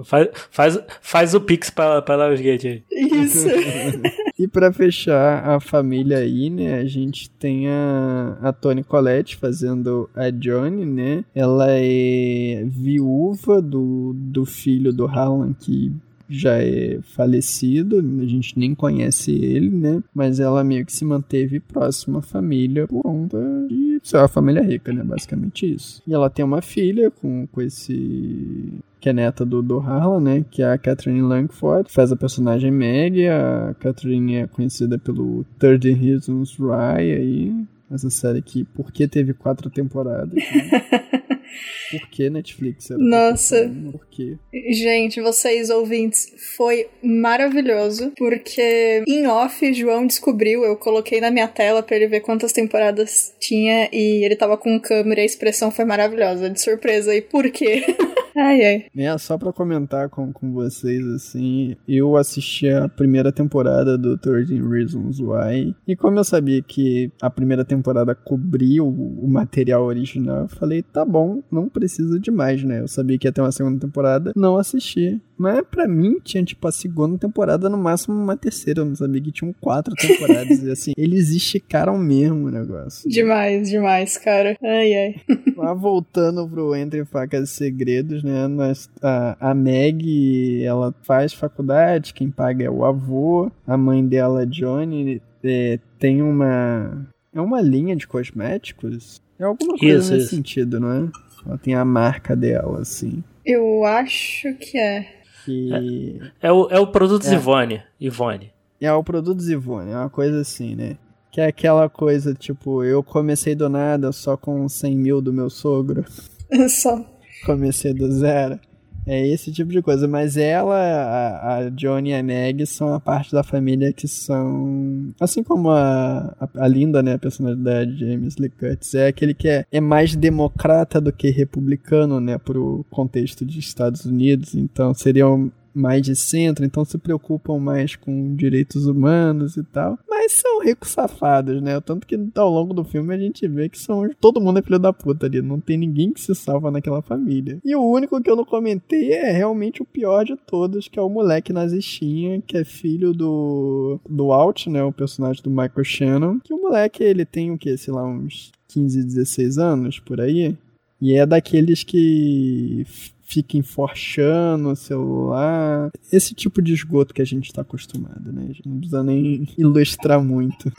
Faz, faz, faz o Pix pra, pra Lionsgate aí. Isso. E pra fechar a família aí, né, a gente tem a, a Toni Collette fazendo a Johnny, né? Ela é viúva do, do filho do Harlan que já é falecido, a gente nem conhece ele, né? Mas ela meio que se manteve próxima à família por conta de ser uma família rica, né? Basicamente isso. E ela tem uma filha com, com esse que é neta do, do Harlan, né? Que é a Catherine Langford, faz a personagem Meg. A Catherine é conhecida pelo 30 Reasons Why aí. Essa série aqui, porque teve quatro temporadas. Né? Por que Netflix? Era Nossa. Por quê? Gente, vocês ouvintes, foi maravilhoso, porque em off, João descobriu, eu coloquei na minha tela para ele ver quantas temporadas tinha e ele tava com câmera e a expressão foi maravilhosa, de surpresa. E por quê? ai, ai. É, só pra comentar com, com vocês, assim, eu assisti a primeira temporada do 13 Reasons Why, e como eu sabia que a primeira temporada cobria o material original, eu falei, tá bom, não precisa de mais, né? Eu sabia que ia ter uma segunda temporada, não assisti. Mas pra mim tinha, tipo, a segunda temporada, no máximo uma terceira. Eu não sabia que tinham quatro temporadas. e assim, eles esticaram mesmo o negócio. Demais, demais, cara. Ai, ai. Mas voltando pro Entre Facas e Segredos, né? Nós, a, a Meg, ela faz faculdade, quem paga é o avô. A mãe dela, Johnny, é, tem uma. É uma linha de cosméticos. É alguma coisa Isso, nesse isso. sentido, não é? Ela tem a marca dela, assim. Eu acho que é. Que É o, é o produto É. Ivone. Ivone. é, o produto Zivone, é uma coisa assim, né? Que é aquela coisa, tipo, eu comecei do nada só com 100 mil do meu sogro. Só. comecei do zero. É esse tipo de coisa. Mas ela, a, a Johnny e a Meg são a parte da família que são. Assim como a, a, a Linda, né? A personalidade de James Lee Curtis. É aquele que é, é mais democrata do que republicano, né? Pro contexto de Estados Unidos. Então seriam mais de centro, então se preocupam mais com direitos humanos e tal. Mas são ricos safados, né? Tanto que ao longo do filme a gente vê que são todo mundo é filho da puta ali, não tem ninguém que se salva naquela família. E o único que eu não comentei é realmente o pior de todos, que é o moleque nazistinha, que é filho do do Alt, né, o personagem do Michael Shannon. Que o moleque ele tem o que, sei lá, uns 15, 16 anos por aí. E é daqueles que fiquem forchando o celular. Esse tipo de esgoto que a gente tá acostumado, né? A gente não precisa nem ilustrar muito.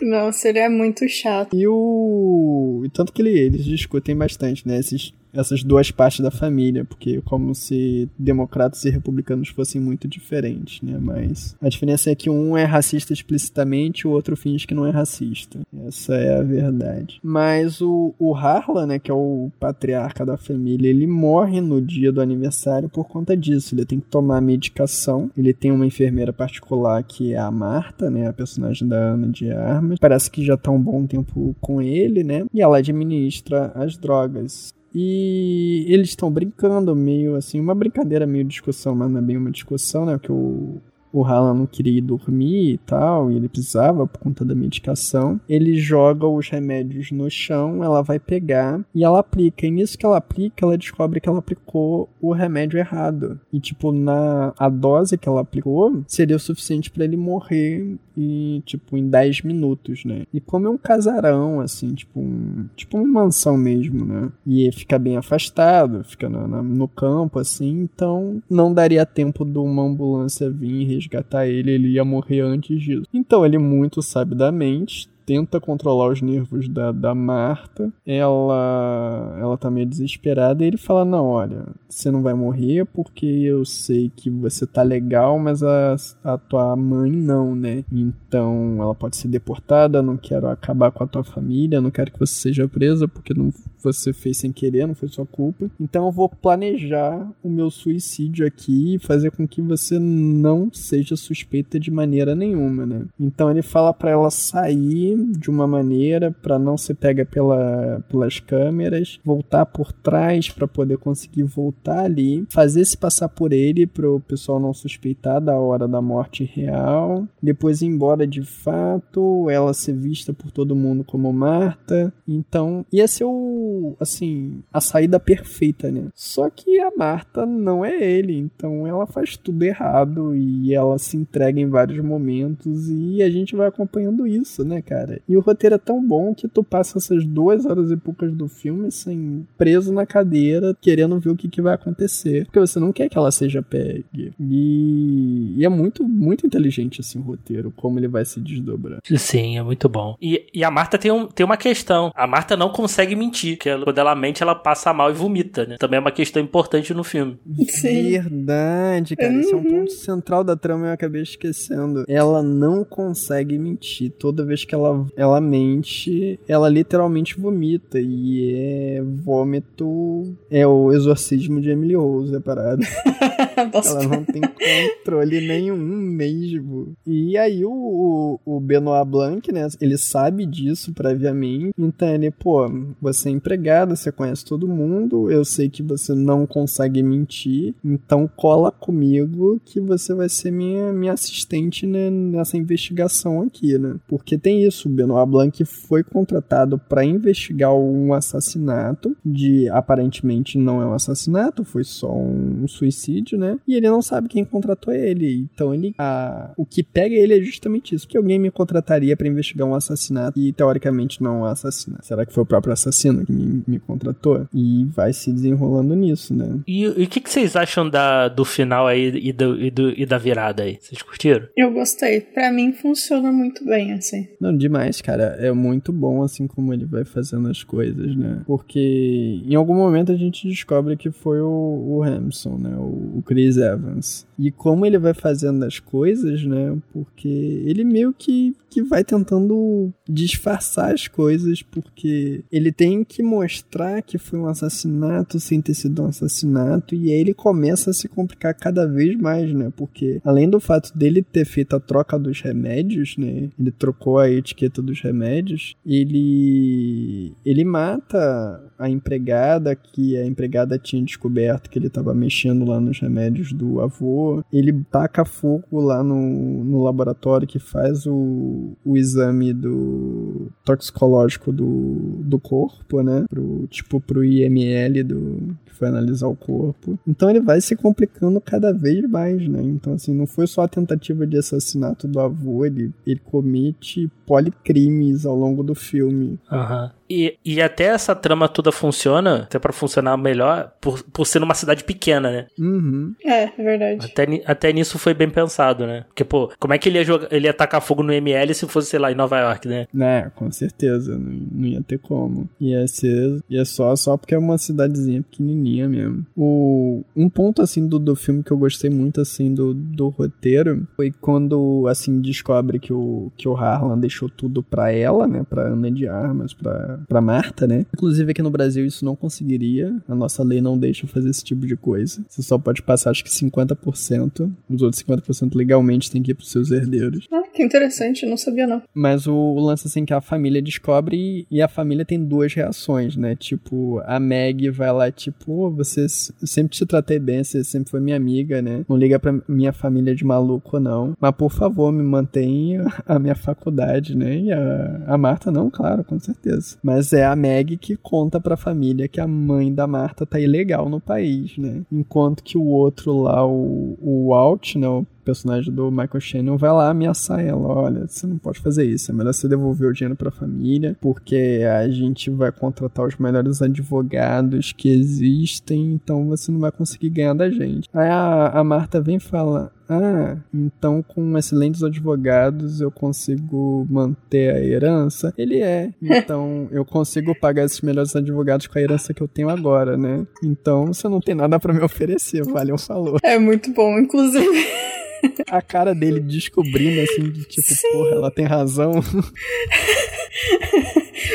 Ele é muito chato. E o. E tanto que ele- eles discutem bastante, né? Esses, essas duas partes da família, porque como se democratas e republicanos fossem muito diferentes, né? Mas a diferença é que um é racista explicitamente, o outro finge que não é racista. Essa é a verdade. Mas o, o Harlan, né, que é o patriarca da família, ele morre no dia do aniversário por conta disso. Ele tem que tomar medicação. Ele tem uma enfermeira particular que é a Marta, né, a personagem da Ana de Armas. Parece que já tá um bom tempo com ele, né? E ela administra as drogas. E eles estão brincando, meio assim, uma brincadeira, meio discussão, mas não é bem uma discussão, né? Que o, o Harlan não queria ir dormir e tal, e ele precisava por conta da medicação. Ele joga os remédios no chão, ela vai pegar e ela aplica. E nisso que ela aplica, ela descobre que ela aplicou o remédio errado. E, tipo, na a dose que ela aplicou seria o suficiente para ele morrer e, tipo, em 10 minutos, né? E como é um casarão, assim, tipo, um, tipo uma mansão mesmo, né? E fica bem afastado, fica na- no campo, assim, então não daria tempo de uma ambulância vir resgatar ele, ele ia morrer antes disso. Então ele muito sabidamente tenta controlar os nervos da, da Marta. Ela ela tá meio desesperada e ele fala: "Não, olha, você não vai morrer porque eu sei que você tá legal, mas a, a tua mãe não, né? Então ela pode ser deportada, não quero acabar com a tua família, não quero que você seja presa porque não você fez sem querer, não foi sua culpa. Então eu vou planejar o meu suicídio aqui e fazer com que você não seja suspeita de maneira nenhuma, né? Então ele fala pra ela sair de uma maneira pra não ser pega pela, pelas câmeras, voltar por trás pra poder conseguir voltar ali, fazer se passar por ele pro pessoal não suspeitar da hora da morte real, depois ir embora de fato, ela ser vista por todo mundo como Marta. Então, ia ser o assim, a saída perfeita, né? Só que a Marta não é ele, então ela faz tudo errado e ela se entrega em vários momentos e a gente vai acompanhando isso, né, cara? E o roteiro é tão bom que tu passa essas duas horas e poucas do filme sem assim, preso na cadeira, querendo ver o que, que vai acontecer. Porque você não quer que ela seja pegue. E, e é muito, muito inteligente, assim, o roteiro, como ele vai se desdobrando. Sim, é muito bom. E, e a Marta tem, um, tem uma questão. A Marta não consegue mentir, que ela, quando ela mente, ela passa mal e vomita, né? Também é uma questão importante no filme. Sim. Verdade, cara. Uhum. Esse é um uhum. ponto central da trama e eu acabei esquecendo. Ela não consegue mentir. Toda vez que ela, ela mente, ela literalmente vomita. E é vômito. É o exorcismo de Emily Rose, é parada. ela não tem controle nenhum mesmo. E aí o, o Benoit Blanc, né? Ele sabe disso previamente. Então ele, pô, você é empregada, você conhece todo mundo. Eu sei que você não consegue mentir. Então cola comigo que você vai ser minha, minha assistente né, nessa investigação aqui, né? Porque tem isso, o Benoit Blanc foi contratado para investigar um assassinato de aparentemente não é um assassinato, foi só um suicídio, né? E ele não sabe quem contratou ele. Então ele a, o que pega ele é justamente isso, que alguém me contrataria para investigar um assassinato e teoricamente não é um assassinato. Será que foi o próprio assassino que me, me contratou? E vai se desenrolando nisso, né? E o que, que, vocês acham da, do final aí e, do, e, do, e da virada aí? Vocês curtiram? Eu gostei. Para mim funciona muito bem, assim. Não, demais, cara. É muito bom, assim, como ele vai fazendo as coisas, né? Porque em algum momento a gente descobre que foi o, o Hamson, né? O, o Chris Evans. E como ele vai fazendo as coisas, né? Porque ele meio que, que vai tentando disfarçar as coisas, porque ele tem que mostrar que foi um assassinato sem ter sido um assassinato, e aí ele começa a se complicar cada vez mais, né? Porque além do fato dele ter feito a troca dos remédios, né? Ele trocou a etiqueta dos remédios, ele ele mata a empregada que a empregada tinha descoberto que ele estava mexendo lá nos remédios do avô. Ele taca fogo lá no, no laboratório que faz o, o exame do toxicológico do, do corpo, né? Pro, tipo pro IML do que foi analisar o corpo. Então ele vai se complicando cada vez mais, né? Então assim, não foi só a tentativa de assassinato do avô, ele, ele comete policrimes ao longo do filme. Aham. Uhum. E, e até essa trama toda funciona, até para funcionar melhor, por, por ser numa cidade pequena, né? Uhum. É, é verdade. Até, até nisso foi bem pensado, né? Porque, pô, como é que ele ia, jogar, ele ia tacar fogo no ML se fosse, sei lá, em Nova York, né? É, com certeza. Não, não ia ter como. Ia ser. Ia só, só porque é uma cidadezinha pequenininha mesmo. O, um ponto, assim, do, do filme que eu gostei muito, assim, do, do roteiro foi quando, assim, descobre que o, que o Harlan deixou tudo pra ela, né? Pra Ana de Armas, pra pra, Marta, né? Inclusive aqui no Brasil isso não conseguiria. A nossa lei não deixa fazer esse tipo de coisa. Você só pode passar, acho que 50%. Os outros 50% legalmente tem que ir pros seus herdeiros. Ah, que interessante, não sabia não. Mas o, o lance assim que a família descobre e, e, a família tem duas reações, né? Tipo, a Meg vai lá, tipo, oh, você sempre te tratei bem, você sempre foi minha amiga, né? Não liga pra minha família de maluco, não. Mas por favor, me mantenha a minha faculdade, né? E a, a Marta, não, claro, com certeza. Mas é a Meg que conta pra família que a mãe da Marta tá ilegal no país, né? Enquanto que o outro lá, o, o Walt, né? O personagem do Michael Shannon vai lá ameaçar ela. Olha, você não pode fazer isso. É melhor você devolver o dinheiro pra família, porque a gente vai contratar os melhores advogados que existem, então você não vai conseguir ganhar da gente. Aí a, a Marta vem e fala: ah, então com excelentes advogados eu consigo manter a herança? Ele é. Então eu consigo pagar esses melhores advogados com a herança que eu tenho agora, né? Então você não tem nada para me oferecer, valeu, falou. É muito bom, inclusive. A cara dele descobrindo assim, de tipo, Sim. porra, ela tem razão.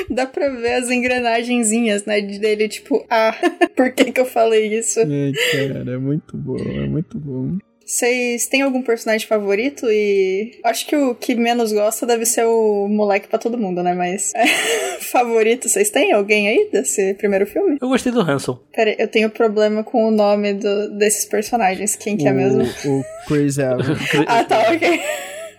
Dá pra ver as engrenagenzinhas, né? Dele, tipo, ah, por que que eu falei isso? É, cara, é muito bom, é muito bom. Vocês têm algum personagem favorito? E acho que o que menos gosta deve ser o moleque para todo mundo, né? Mas é, favorito, vocês têm alguém aí desse primeiro filme? Eu gostei do Hanson. Pera, eu tenho problema com o nome do, desses personagens. Quem que é mesmo? O Chris Evans. ah, tá, ok.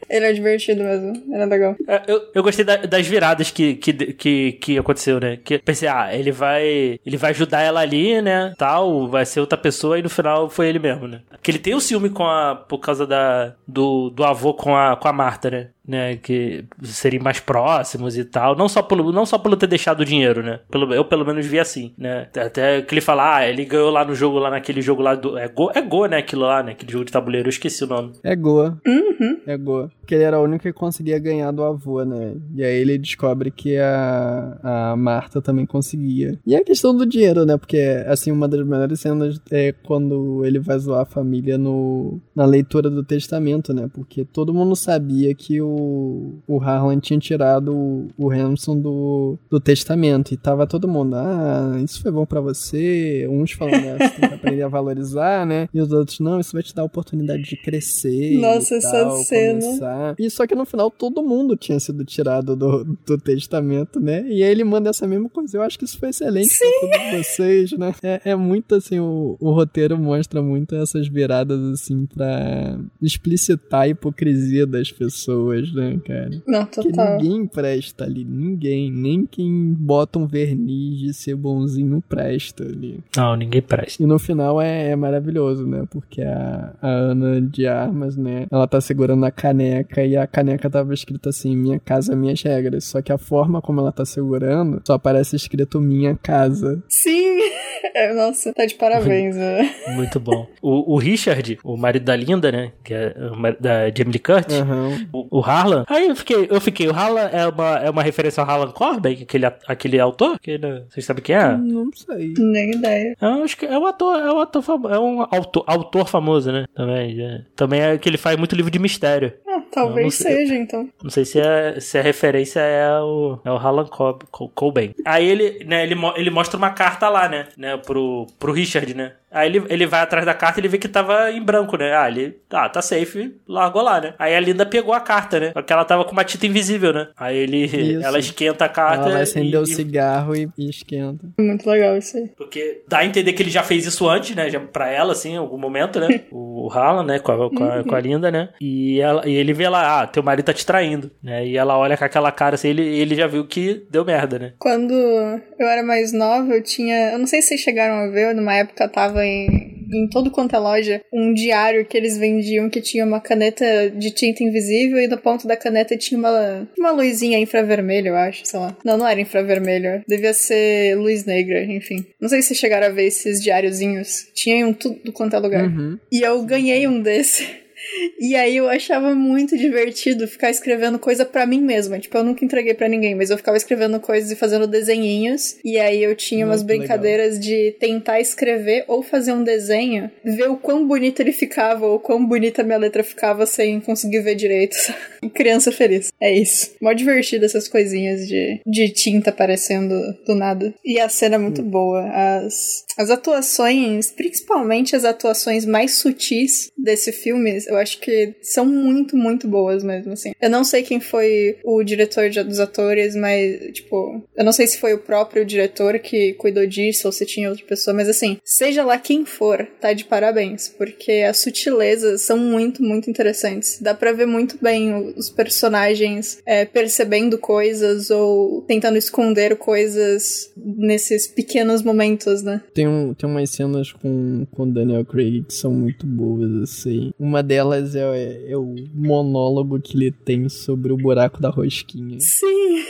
Ele é divertido mesmo. É legal. É, eu, eu gostei da, das viradas que, que, que, que aconteceu, né? Que pensei, ah, ele vai. Ele vai ajudar ela ali, né? Tal, vai ser outra pessoa, e no final foi ele mesmo, né? Que ele tem o um ciúme com a. por causa da. Do, do avô com a, com a Marta, né? Né? Que seriam mais próximos e tal. Não só pelo, não só pelo ter deixado o dinheiro, né? Pelo, eu pelo menos vi assim, né? Até que ele fala, ah, ele ganhou lá no jogo, lá naquele jogo lá do. É Go, é Go né? Aquilo lá, né? Aquele jogo de tabuleiro, eu esqueci o nome. É Go. Uhum. É Go. Porque ele era o único que conseguia ganhar do avô, né? E aí ele descobre que a, a Marta também conseguia. E é a questão do dinheiro, né? Porque, assim, uma das melhores cenas é quando ele vai zoar a família no, na leitura do testamento, né? Porque todo mundo sabia que o, o Harlan tinha tirado o, o do, do testamento. E tava todo mundo, ah, isso foi bom para você. Uns falando, ah, você tem que aprender a valorizar, né? E os outros, não, isso vai te dar a oportunidade de crescer. Nossa, essa tal, cena. Começar. E só que no final todo mundo tinha sido tirado do, do testamento, né? E aí ele manda essa mesma coisa. Eu acho que isso foi excelente Sim. pra todos vocês, né? É, é muito assim, o, o roteiro mostra muito essas viradas assim pra explicitar a hipocrisia das pessoas, né, cara? Não, Porque total. ninguém presta ali, ninguém. Nem quem bota um verniz de ser bonzinho presta ali. Não, ninguém presta. E no final é, é maravilhoso, né? Porque a, a Ana de Armas, né? Ela tá segurando a caneca e a caneca tava escrito assim: Minha casa, minhas regras. Só que a forma como ela tá segurando só aparece escrito Minha casa. Sim! É, nossa, tá de parabéns. né? Muito bom. O, o Richard, o marido da Linda, né? Que é o marido da Jamie Lee Curtis. Aham. O, o Harlan. Aí eu fiquei, eu fiquei, o Harlan é uma, é uma referência ao Harlan Corbin, aquele, a- aquele autor? Que, né, vocês sabem quem é? Não sei. Nem ideia. Eu acho que é um ator, é um ator famoso, é um autor, autor famoso, né? Também, é. também é que ele faz muito livro de mistério. Ah, Não talvez sei. seja, então. Não sei se é, se a referência é o, é o Co- Cobain. Aí ele, né, ele, ele mostra uma carta lá, né, né, pro, pro Richard, né. Aí ele, ele vai atrás da carta e ele vê que tava em branco, né. Ah, ele, ah, tá safe, largou lá, né. Aí a Linda pegou a carta, né, porque ela tava com uma tinta invisível, né. Aí ele, Isso. ela esquenta a carta. Ela vai acender e- o e- cigarro e, e esquenta. Muito legal isso aí. Porque dá a entender que ele já fez isso antes, né? Já pra ela, assim, em algum momento, né? O Harlan, né? Com a, com a, com a Linda, né? E, ela, e ele vê lá, ah, teu marido tá te traindo, né? E ela olha com aquela cara assim, ele, ele já viu que deu merda, né? Quando eu era mais nova, eu tinha. Eu não sei se vocês chegaram a ver, numa época tava em, em todo quanto é loja, um diário que eles vendiam que tinha uma caneta de tinta invisível e no ponto da caneta tinha uma, uma luzinha infravermelha, eu acho, sei lá. Não, não era infravermelho. Devia ser luz negra, enfim. Não sei se vocês chegaram a ver esses diáriozinhos. Tinha em tudo quanto é lugar. Uhum. E eu ganhei um desse. E aí eu achava muito divertido ficar escrevendo coisa pra mim mesma. Tipo, eu nunca entreguei pra ninguém, mas eu ficava escrevendo coisas e fazendo desenhinhos. E aí eu tinha umas Muito legal. brincadeiras de tentar escrever ou fazer um desenho, ver o quão bonito ele ficava ou quão bonita a minha letra ficava sem conseguir ver direito. Criança feliz. É isso. Mó divertido essas coisinhas de, de tinta aparecendo do nada. E a cena é muito boa. As, as atuações, principalmente as atuações mais sutis desse filme, eu acho que são muito, muito boas mesmo, assim. Eu não sei quem foi o diretor de- dos atores, mas, tipo, eu não sei se foi o próprio diretor que cuidou disso ou se tinha outra pessoa, mas assim, seja lá quem for, tá de parabéns, porque as sutilezas são muito, muito interessantes. Dá pra ver muito bem os personagens é, percebendo coisas ou tentando esconder coisas nesses pequenos momentos, né? Tem, um, tem umas cenas com com Daniel Craig que são muito boas, assim. Uma delas é, é o monólogo que ele tem sobre o buraco da rosquinha. Sim!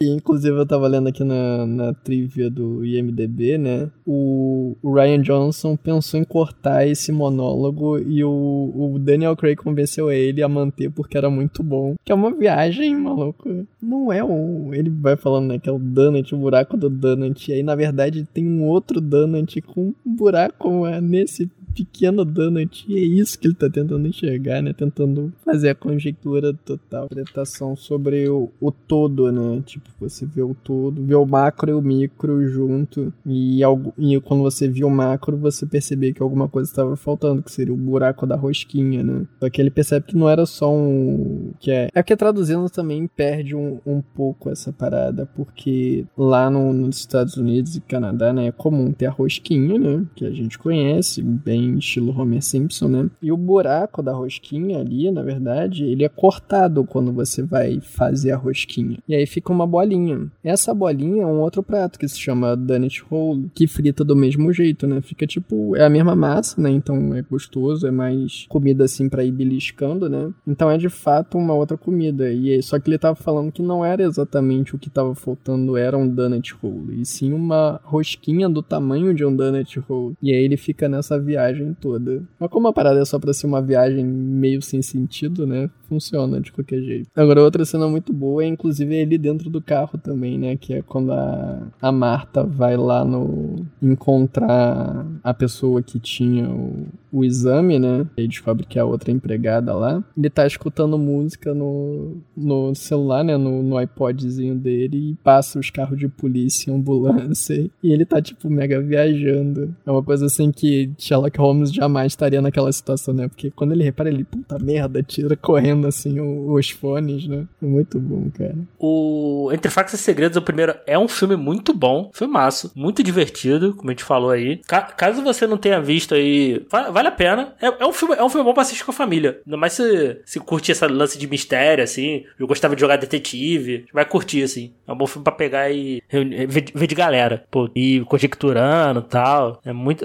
E, inclusive, eu tava lendo aqui na, na trivia do IMDB, né? O, o Ryan Johnson pensou em cortar esse monólogo e o, o Daniel Craig convenceu ele a manter porque era muito bom. Que é uma viagem, maluco. Não é um. Ele vai falando, né? Que é o Donut, o buraco do Donut. E aí, na verdade, tem um outro Donut com um buraco é, nesse pequeno donut. E é isso que ele tá tentando enxergar, né? Tentando fazer a conjectura total, interpretação sobre o, o todo, né? Tipo, você vê o todo, vê o macro e o micro junto. E, algo, e quando você vê o macro, você percebia que alguma coisa estava faltando, que seria o buraco da rosquinha, né? Só que ele percebe que não era só um. Que é, é que traduzindo também perde um, um pouco essa parada, porque lá no- nos Estados Unidos e Canadá, né, é comum ter a rosquinha, né? Que a gente conhece, bem bem estilo Homer Simpson, né? E o buraco da rosquinha ali, na verdade, ele é cortado quando você vai fazer a rosquinha. E aí fica uma bolinha. Essa bolinha é um outro prato que se chama Donut Hole, que frita do mesmo jeito, né? Fica tipo, é a mesma massa, né? Então é gostoso, é mais comida assim para ir beliscando, né? Então é de fato uma outra comida. E só que ele tava falando que não era exatamente o que tava faltando, era um Donut Hole, e sim uma rosquinha do tamanho de um Donut Hole. E aí ele fica nessa viagem toda. Mas como a parada é só pra ser uma viagem meio sem sentido, né? Funciona de qualquer jeito. Agora, outra cena muito boa é inclusive ele dentro do carro também, né? Que é quando a, a Marta vai lá no. encontrar a pessoa que tinha o, o exame, né? E descobre que é a outra empregada lá. Ele tá escutando música no, no celular, né? No, no iPodzinho dele e passa os carros de polícia, ambulância. E ele tá, tipo, mega viajando. É uma coisa assim que Sherlock Holmes jamais estaria naquela situação, né? Porque quando ele repara, ele, puta merda, tira correndo assim os fones, né? Muito bom, cara. O Entre Facas e Segredos, o primeiro, é um filme muito bom, filmaço, muito divertido, como a gente falou aí. caso você não tenha visto aí, vale a pena. É, é, um, filme, é um filme bom pra assistir com a família. Ainda mais se, se curtir essa lance de mistério, assim. Eu gostava de jogar detetive. Vai curtir, assim. É um bom filme pra pegar e ver, ver de galera. Pô, e conjecturando e tal. É muito.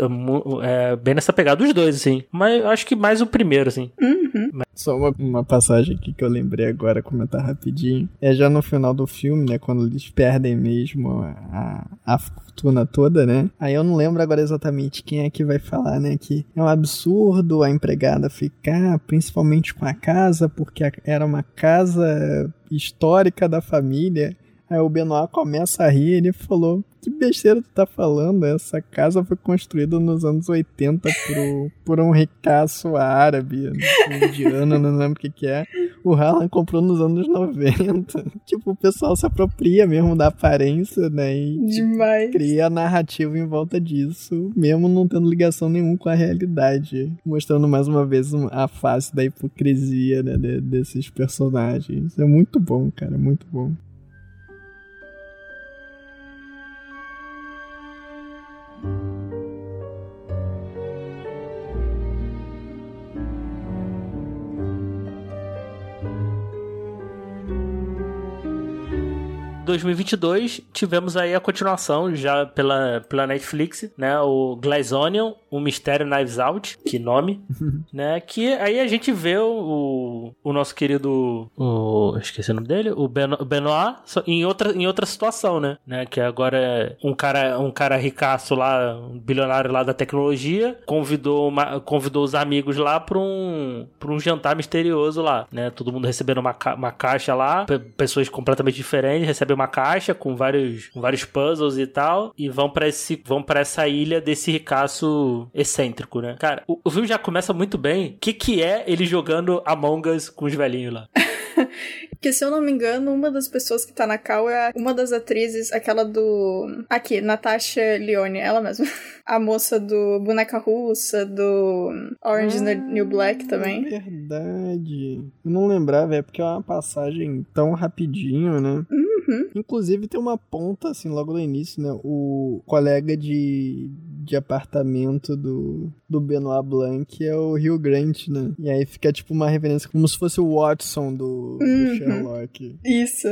É, é, bem nessa pegada dos dois, assim. Mas eu acho que mais o primeiro, assim. Uhum. Só uma, uma passagem aqui que eu lembrei agora, comentar rapidinho. É já no final do filme, né? Quando eles perdem mesmo a, a fortuna toda, né? Aí eu não lembro agora exatamente quem é que vai falar, né? Que é um absurdo a empregada ficar, principalmente com a casa, porque era uma casa histórica da família. Aí o Benoit começa a rir e ele falou: Que besteira tu tá falando? Essa casa foi construída nos anos 80 por, por um ricaço árabe, indiano, não lembro o que, que é. O Harlan comprou nos anos 90. tipo, o pessoal se apropria mesmo da aparência, né? E tipo, Demais. cria a narrativa em volta disso, mesmo não tendo ligação nenhuma com a realidade. Mostrando mais uma vez a face da hipocrisia né, desses personagens. É muito bom, cara, muito bom. 2022 tivemos aí a continuação já pela, pela Netflix, né? O Glass Onion, o Mistério Knives Out, que nome, né? Que aí a gente vê o, o nosso querido, o, esqueci o nome dele, o Benoit, em outra, em outra situação, né? né? Que agora é um cara, um cara ricaço lá, um bilionário lá da tecnologia, convidou, uma, convidou os amigos lá para um, pra um jantar misterioso lá, né? Todo mundo recebendo uma, ca uma caixa lá, pessoas completamente diferentes, recebem uma caixa com vários, com vários puzzles e tal, e vão para esse vão para essa ilha desse ricaço excêntrico, né? Cara, o, o filme já começa muito bem. O que que é ele jogando Among Us com os velhinhos lá? que se eu não me engano, uma das pessoas que tá na cal é uma das atrizes, aquela do. Aqui, Natasha Leone, ela mesma. A moça do Boneca Russa, do Orange ah, New Black também. Verdade. Eu não lembrava, é porque é uma passagem tão rapidinho, né? Uhum. Inclusive tem uma ponta, assim, logo no início, né? O colega de, de apartamento do, do Benoit Blanc é o Rio Grant, né? E aí fica tipo uma referência como se fosse o Watson do, uhum. do Sherlock. Isso.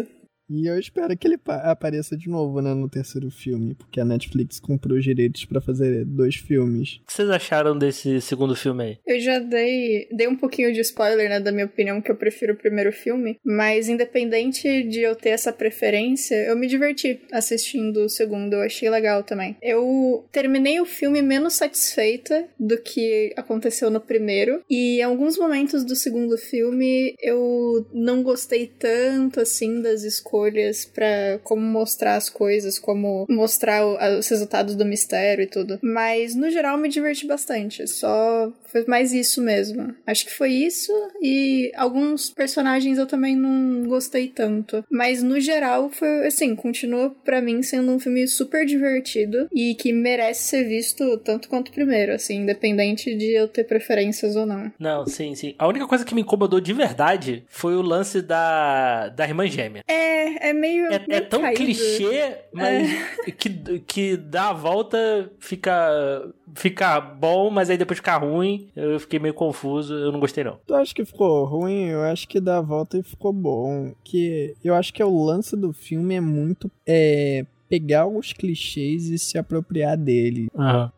E eu espero que ele apareça de novo, né, no terceiro filme, porque a Netflix comprou os direitos para fazer dois filmes. O que vocês acharam desse segundo filme aí? Eu já dei, dei um pouquinho de spoiler, né, da minha opinião, que eu prefiro o primeiro filme, mas independente de eu ter essa preferência, eu me diverti assistindo o segundo, eu achei legal também. Eu terminei o filme menos satisfeita do que aconteceu no primeiro, e em alguns momentos do segundo filme eu não gostei tanto assim das escolhas escolhas para como mostrar as coisas, como mostrar os resultados do mistério e tudo. Mas no geral me diverti bastante. Só foi mais isso mesmo. Acho que foi isso e alguns personagens eu também não gostei tanto. Mas no geral foi assim, continua para mim sendo um filme super divertido e que merece ser visto tanto quanto o primeiro, assim, independente de eu ter preferências ou não. Não, sim, sim. A única coisa que me incomodou de verdade foi o lance da, da irmã gêmea. É, É, é meio. É, é meio tão caído. clichê, mas que, que dá a volta, fica, fica bom, mas aí depois fica ruim. Eu fiquei meio confuso, eu não gostei não. Tu acha que ficou ruim? Eu acho que dá a volta e ficou bom. Que eu acho que é o lance do filme é muito é pegar os clichês e se apropriar dele.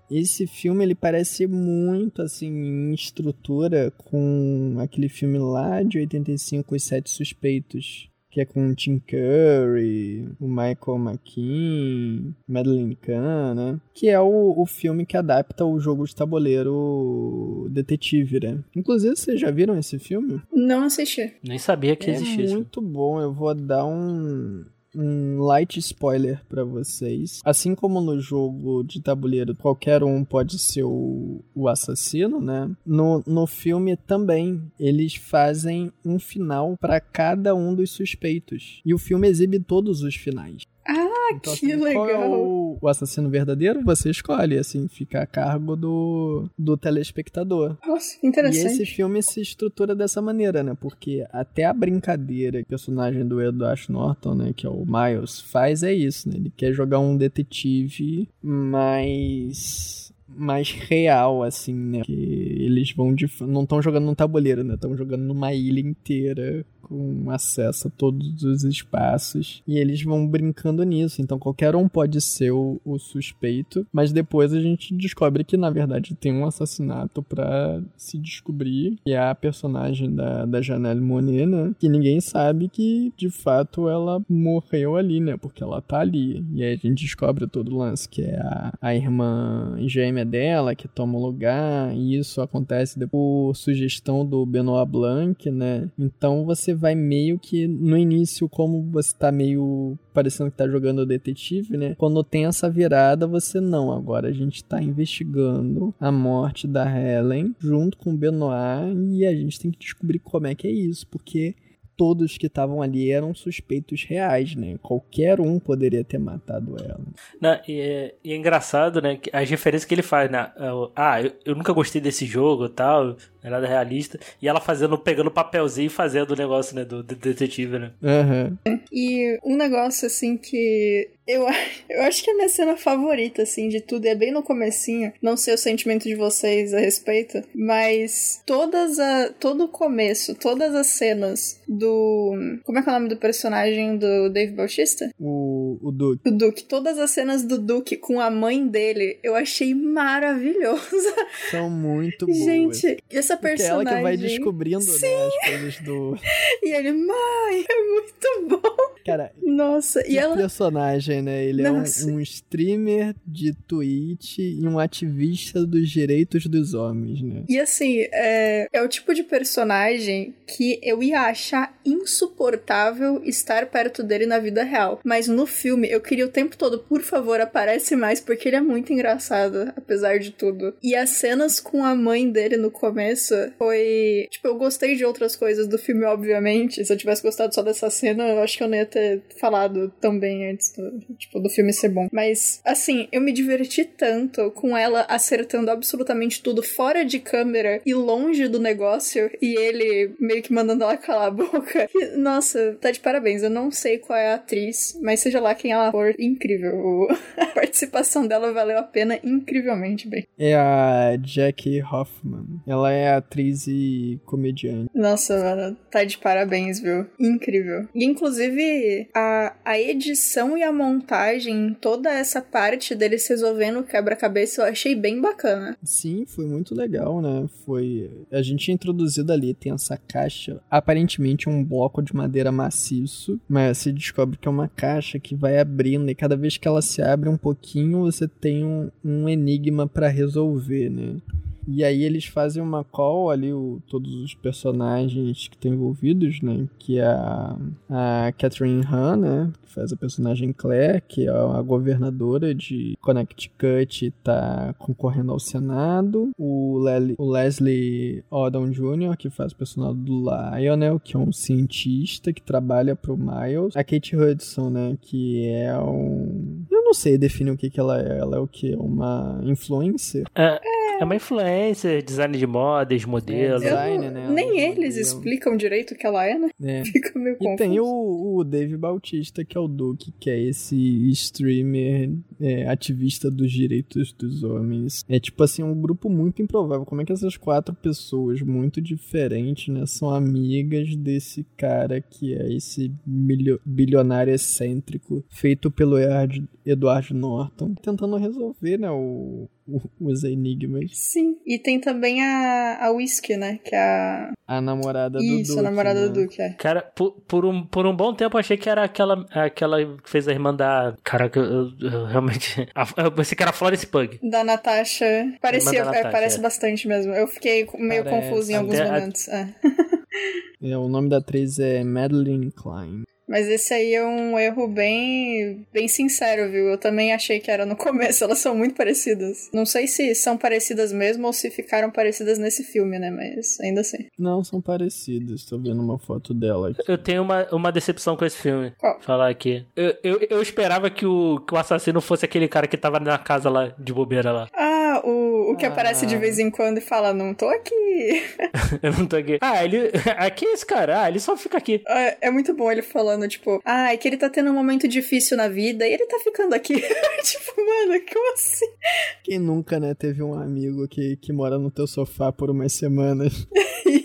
Esse filme ele parece muito assim em estrutura com aquele filme lá de 85 Os Sete Suspeitos. Que é com o Tim Curry, o Michael McKean, Madeline Kahn, né? Que é o, o filme que adapta o jogo de tabuleiro detetive, né? Inclusive, vocês já viram esse filme? Não assisti. Nem sabia que é existia isso. muito bom. Eu vou dar um, um light spoiler pra vocês. Assim como no jogo de tabuleiro, qualquer um pode ser o, o assassino, né? No, no filme também, eles fazem um final pra cada um dos suspeitos. E o filme exibe todos os finais. Ah, Então, que assim, Qual é legal. o, o assassino verdadeiro? Você escolhe, assim, fica a cargo do, do telespectador. Nossa, que E interessante. esse filme se estrutura dessa maneira, né? Porque até a brincadeira que o personagem do Edward Norton, né? Que é o Miles, faz é isso, né? Ele quer jogar um detetive mais mais real, assim, né? Que eles vão de. Não estão jogando num tabuleiro, né? Estão jogando numa ilha inteira com acesso a todos os espaços. E eles vão brincando nisso. Então qualquer um pode ser o, o suspeito. Mas depois a gente descobre que, na verdade, tem um assassinato pra se descobrir. Que é a personagem da, da Janelle Monet, né? Que ninguém sabe que, de fato, ela morreu ali, né? Porque ela tá ali. E aí a gente descobre todo o lance, que é a, a irmã gêmea dela que toma o lugar. E isso acontece depois por sugestão do Benoit Blanc, né? Então você vai meio que no início, como você tá meio parecendo que tá jogando detetive, né? Quando tem essa virada, você não. Agora a gente tá investigando a morte da Helen junto com o Benoit e a gente tem que descobrir como é que é isso, porque todos que estavam ali eram suspeitos reais, né? Qualquer um poderia ter matado ela. Não, e, é, e é engraçado, né? que As referências que ele faz, né? Ah, eu, eu nunca gostei desse jogo e tal, não é nada realista. E ela fazendo, pegando papelzinho e fazendo o negócio, né? Do, do detetive, né? Aham. E um negócio assim que eu, eu acho que é a minha cena favorita, assim, de tudo, é bem no comecinho. Não sei o sentimento de vocês a respeito, mas todas a, todo o começo, todas as cenas do. Como é que é o nome do personagem do Dave Bautista? O, o Duke. O Duke. Todas as cenas do Duke com a mãe dele, eu achei maravilhosa. São muito boas. Gente, essa Porque é personagem. ela que vai descobrindo né, as coisas do. E ele, mãe, é muito bom. Cara, Nossa, e ela. personagem, né? Ele Nossa. é um, um streamer de Twitch e um ativista dos direitos dos homens, né? E assim, é, é o tipo de personagem que eu ia achar insuportável estar perto dele na vida real. Mas no filme, eu queria o tempo todo, por favor, aparece mais, porque ele é muito engraçado, apesar de tudo. E as cenas com a mãe dele no começo foi. Tipo, eu gostei de outras coisas do filme, obviamente. Se eu tivesse gostado só dessa cena, eu acho que eu não ia ter falado tão bem antes do, tipo, do filme ser bom. Mas, assim, eu me diverti tanto com ela acertando absolutamente tudo fora de câmera e longe do negócio, e ele meio que mandando ela calar a boca. Que, nossa, tá de parabéns. Eu não sei qual é a atriz, mas seja lá quem ela for, incrível. A participação dela valeu a pena incrivelmente bem. É a Jackie Hoffman. Ela é atriz e comediante. Nossa, mano, tá de parabéns, viu? Incrível. E inclusive a, a edição e a montagem, toda essa parte deles resolvendo o quebra-cabeça, eu achei bem bacana. Sim, foi muito legal, né? Foi. A gente introduzido ali, tem essa caixa, aparentemente um bloco de madeira maciço, mas se descobre que é uma caixa que vai abrindo e cada vez que ela se abre um pouquinho, você tem um, um enigma pra resolver, né? E aí eles fazem uma call ali, o, todos os personagens que estão envolvidos, né? Que é a, a Catherine Han, né? Que faz a personagem Claire, que é a governadora de Connecticut e tá concorrendo ao Senado. O, Lely- o Leslie Odom Jr., que faz o personagem do Lionel, que é um cientista que trabalha pro Miles. A Kate Hudson, né? Que é um... Eu não sei definir o que que ela é. Ela é o que? Uma influencer? É, É uma influencer, design de moda, ex-modelo. É, design, né? Nem eles Eu- explicam direito o que ela é, né? É. Fica meio E confuso. tem o, o Dave Bautista, que é o Duke, que é esse streamer é, ativista dos direitos dos homens. É tipo assim, um grupo muito improvável. Como é que essas quatro pessoas muito diferentes, né, são amigas desse cara que é esse bilionário excêntrico feito pelo Edward, Edward Norton, tentando resolver, né, o- os enigmas. Sim. E tem também a, a Whisky, né? Que é a. A namorada do Isso, Duke. a namorada né? do Duke, é. Cara, por, por, um, por um bom tempo eu achei que era aquela, aquela que fez a irmã da. Caraca, eu, eu- eu realmente. a- Eu pensei que era a Florence Pug. Da Natasha. Parecia, da é, Natasha, parece é. bastante mesmo. Eu fiquei meio Parece. confusa em alguns Até a- momentos. é. É, o nome da atriz é Madeline Klein. Mas esse aí é um erro bem, bem sincero, viu? Eu também achei que era no começo, elas são muito parecidas. Não sei se são parecidas mesmo ou se ficaram parecidas nesse filme, né? Mas ainda assim. Não, são parecidas. Tô vendo uma foto dela aqui. Eu tenho uma, uma decepção com esse filme. Qual? Falar aqui. Eu, eu, eu esperava que o, que o assassino fosse aquele cara que tava na casa lá, de bobeira lá. Ah, o, que Ah. aparece de vez em quando e fala, não tô aqui. Eu não tô aqui. Ah, ele. Aqui é esse cara. Ah, ele só fica aqui. É, é muito bom ele falando, tipo, ah, é que ele tá tendo um momento difícil na vida e ele tá ficando aqui. tipo, mano, como assim? Quem nunca, né, teve um amigo que, que mora no teu sofá por umas semanas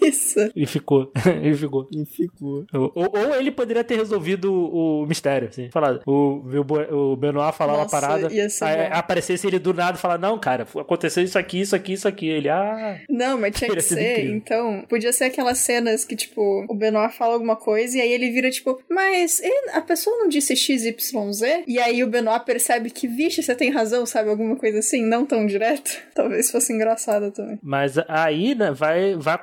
Isso. E ficou. e ficou. e ficou. Ou, ou ele poderia ter resolvido o, mistério, assim. Falar, o, o, o Benoit falar uma Nossa, parada, aí bom. aparecesse ele do nada e falar, não, cara, aconteceu isso aqui, isso aqui, isso aqui. Ele, ah. Não, mas tinha que ser, então. Podia ser aquelas cenas que, tipo, o Benoit fala alguma coisa e aí ele vira, tipo, mas ele- a pessoa não disse XYZ? E aí o Benoit percebe que, vixe, você tem razão, sabe? Alguma coisa assim, não tão direto. Talvez fosse engraçado também. Mas aí, né, vai, vai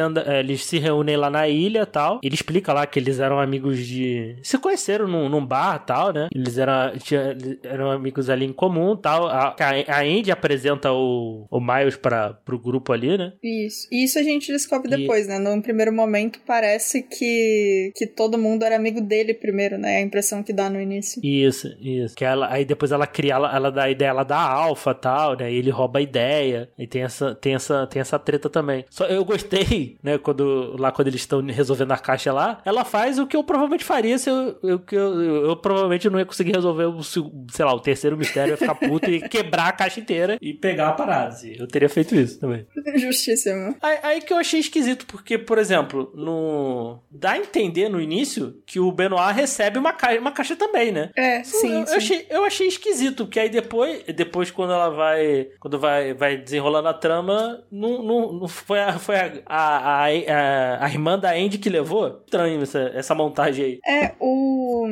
acontecendo, é, eles se reúnem lá na ilha e tal. Ele explica lá que eles eram amigos de. Se conheceram num, num bar e tal, né? Eles eram, tinha- eram amigos ali em comum e tal. A, a Andy apresenta o, o Miles pra, pro grupo ali, né? Isso. E isso a gente descobre E- depois, né? Num primeiro momento parece que, que todo mundo era amigo dele primeiro, né? A impressão que dá no início. Isso, isso. Que ela, aí depois ela cria, ela, ela dá a ideia, ela dá alfa e tal, né? E ele rouba a ideia. E tem essa, tem essa, tem essa treta também. Só eu gostei, né? Quando, lá quando eles estão resolvendo a caixa lá, ela faz o que eu provavelmente faria se eu, eu, eu, eu, provavelmente não ia conseguir resolver o, sei lá, o terceiro mistério, ia ficar puto e quebrar a caixa inteira e pegar a parada. Eu teria feito isso também. Justíssimo. Aí, aí que eu achei esquisito, porque, por exemplo, no. dá a entender no início que o Benoit recebe uma, ca... uma caixa também, né? É, sim, eu, sim. eu achei, eu achei esquisito, porque aí depois, depois quando ela vai. Quando vai, vai desenrolando a trama, não, não, não foi, a, foi a, a, a, a irmã da Andy que levou? Estranho essa, essa montagem aí. É, o.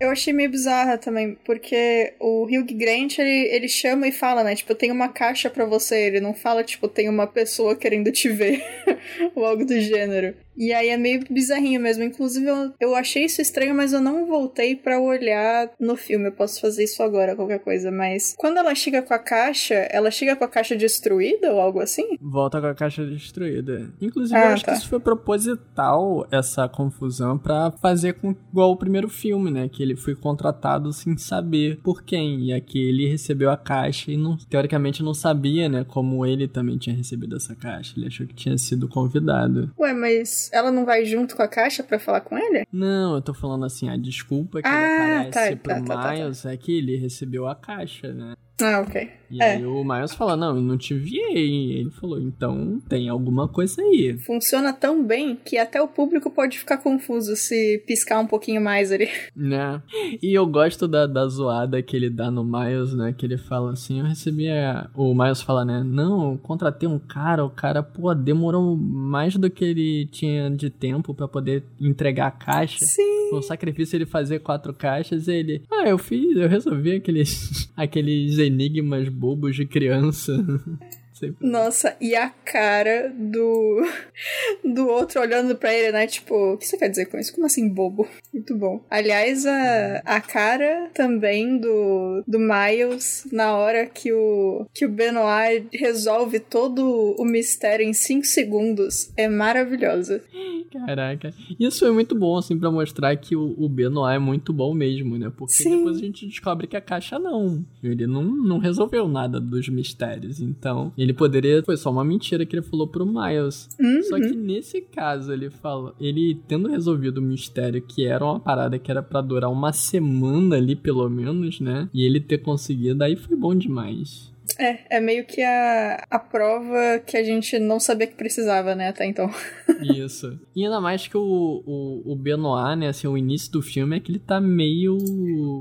Eu achei meio bizarra também, porque o Hugh Grant, ele, ele chama e fala, né? Tipo, tem uma caixa pra você. Ele não fala, tipo, tem uma pessoa querendo te ver. ou algo do gênero. E aí é meio bizarrinho mesmo. Inclusive, eu, eu achei isso estranho, mas eu não voltei pra olhar no filme. Eu posso fazer isso agora, qualquer coisa. Mas quando ela chega com a caixa, ela chega com a caixa destruída ou algo assim? Volta com a caixa destruída. Inclusive, Ah, eu acho tá. que isso foi proposital, essa confusão, pra fazer com igual o primeiro filme, né? Que ele foi contratado sem saber por quem. E aqui ele recebeu a caixa e, não, teoricamente, não sabia, né? Como ele também tinha recebido essa caixa. Ele achou que tinha sido convidado. Ué, mas ela não vai junto com a caixa pra falar com ele? Não, eu tô falando assim, a desculpa que Ah, ele aparece tá, pro tá, tá, tá, tá. Miles é que ele recebeu a caixa, né? Ah, ok. E É. aí o Miles fala, não, eu não te enviei. Ele falou, então tem alguma coisa aí. Funciona tão bem que até o público pode ficar confuso se piscar um pouquinho mais ali. Né? E eu gosto da, da zoada que ele dá no Miles, né? Que ele fala assim, eu recebi a... O Miles fala, né? Não, eu contratei um cara, o cara, pô, demorou mais do que ele tinha de tempo pra poder entregar a caixa. Sim. Um sacrifício ele fazer quatro caixas ele... Ah, eu fiz, eu resolvi aqueles, aqueles enigmas bobos de criança. Sempre. Nossa, e a cara do do outro olhando pra ele, né? Tipo, o que você quer dizer com isso? Como assim, bobo? Muito bom. Aliás, a, a cara também do, do Miles na hora que o, que o Benoit resolve todo o mistério em 5 segundos é maravilhosa. Caraca. Isso foi muito bom, assim, pra mostrar que o, o Benoit é muito bom mesmo, né? Porque Sim. depois a gente descobre que a caixa não. Ele não, não resolveu nada dos mistérios. Então, ele Ele poderia. Foi só uma mentira que ele falou pro Miles. Uhum. Só que nesse caso, ele fala. Ele tendo resolvido o mistério, que era uma parada que era para durar uma semana ali, pelo menos, né? E ele ter conseguido, aí foi bom demais. É, é meio que a, a prova que a gente não sabia que precisava, né, até então. Isso. E ainda mais que o, o, o Benoit, né, assim, o início do filme é que ele tá meio...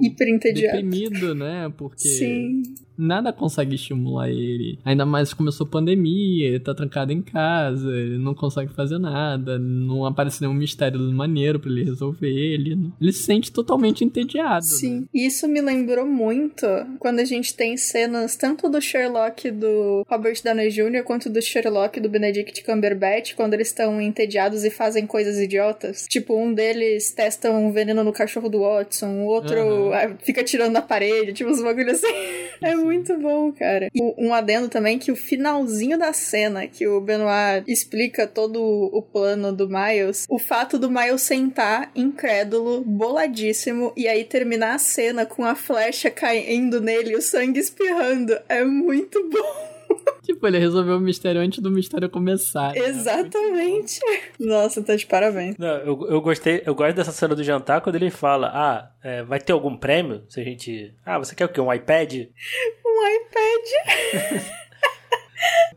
Hiper entediado. Deprimido, né, porque... Sim. Nada consegue estimular ele. Ainda mais começou a pandemia, ele tá trancado em casa, ele não consegue fazer nada, não aparece nenhum mistério maneiro para ele resolver. Ele, ele se sente totalmente entediado. Sim. Né? Isso me lembrou muito quando a gente tem cenas tanto do Sherlock do Robert Downey Jr. quanto do Sherlock do Benedict Cumberbatch, quando eles estão entediados e fazem coisas idiotas. Tipo, um deles testa um veneno no cachorro do Watson, o outro Uhum. fica tirando na parede, tipo, uns bagulhos assim. É muito bom, cara. E um adendo também que o finalzinho da cena, que o Benoit explica todo o plano do Miles, o fato do Miles sentar incrédulo, boladíssimo, e aí terminar a cena com a flecha caindo nele o sangue espirrando, é muito bom. Tipo, ele resolveu o mistério antes do mistério começar. né? Exatamente. Nossa, tá de parabéns. Não, eu, eu gostei, eu gosto dessa cena do jantar quando ele fala: Ah, é, vai ter algum prêmio? Se a gente. Ah, você quer o quê? Um iPad? Um iPad.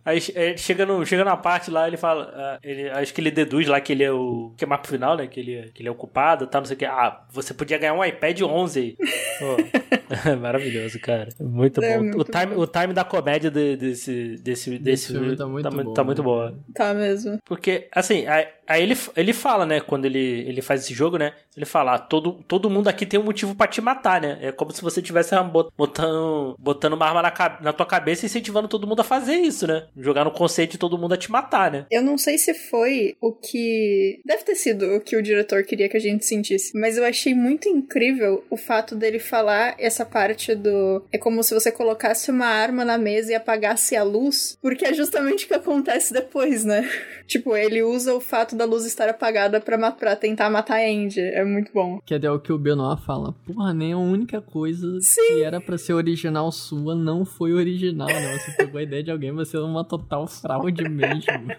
Aí é, chega, no, chega na parte lá, ele fala. ah, ele, acho que ele deduz lá que ele é o. Que é pro final, né? Que ele, é- que ele é o culpado tá, não sei o que. Ah, você podia ganhar um iPad 11 aí. Pô, maravilhoso, cara. Muito É bom. muito o, time, bom. o time da comédia de- desse, desse, desse, filme tá muito bom, tá muito né? boa. Tá mesmo. Porque, assim, aí, aí ele, ele fala, né, quando ele, ele faz esse jogo, né? Ele fala, ah, todo, todo mundo aqui tem um motivo pra te matar, né? É como se você tivesse bot- botando, botando uma arma na, na tua cabeça e incentivando todo mundo a fazer isso, né? Jogar no conceito de todo mundo a te matar, né? Eu não sei se foi o que. Deve ter sido o que o diretor queria que a gente sentisse. Mas eu achei muito incrível o fato dele falar essa parte do. É como se você colocasse uma arma na mesa e apagasse a luz. Porque é justamente o que acontece depois, né? tipo, ele usa o fato da luz estar apagada pra, pra tentar matar a Andy. É muito bom. Que é o que o Benoit fala. Porra, nem a única coisa que era pra ser original sua não foi original, né? Você pegou a ideia de alguém, você é uma total fraude mesmo.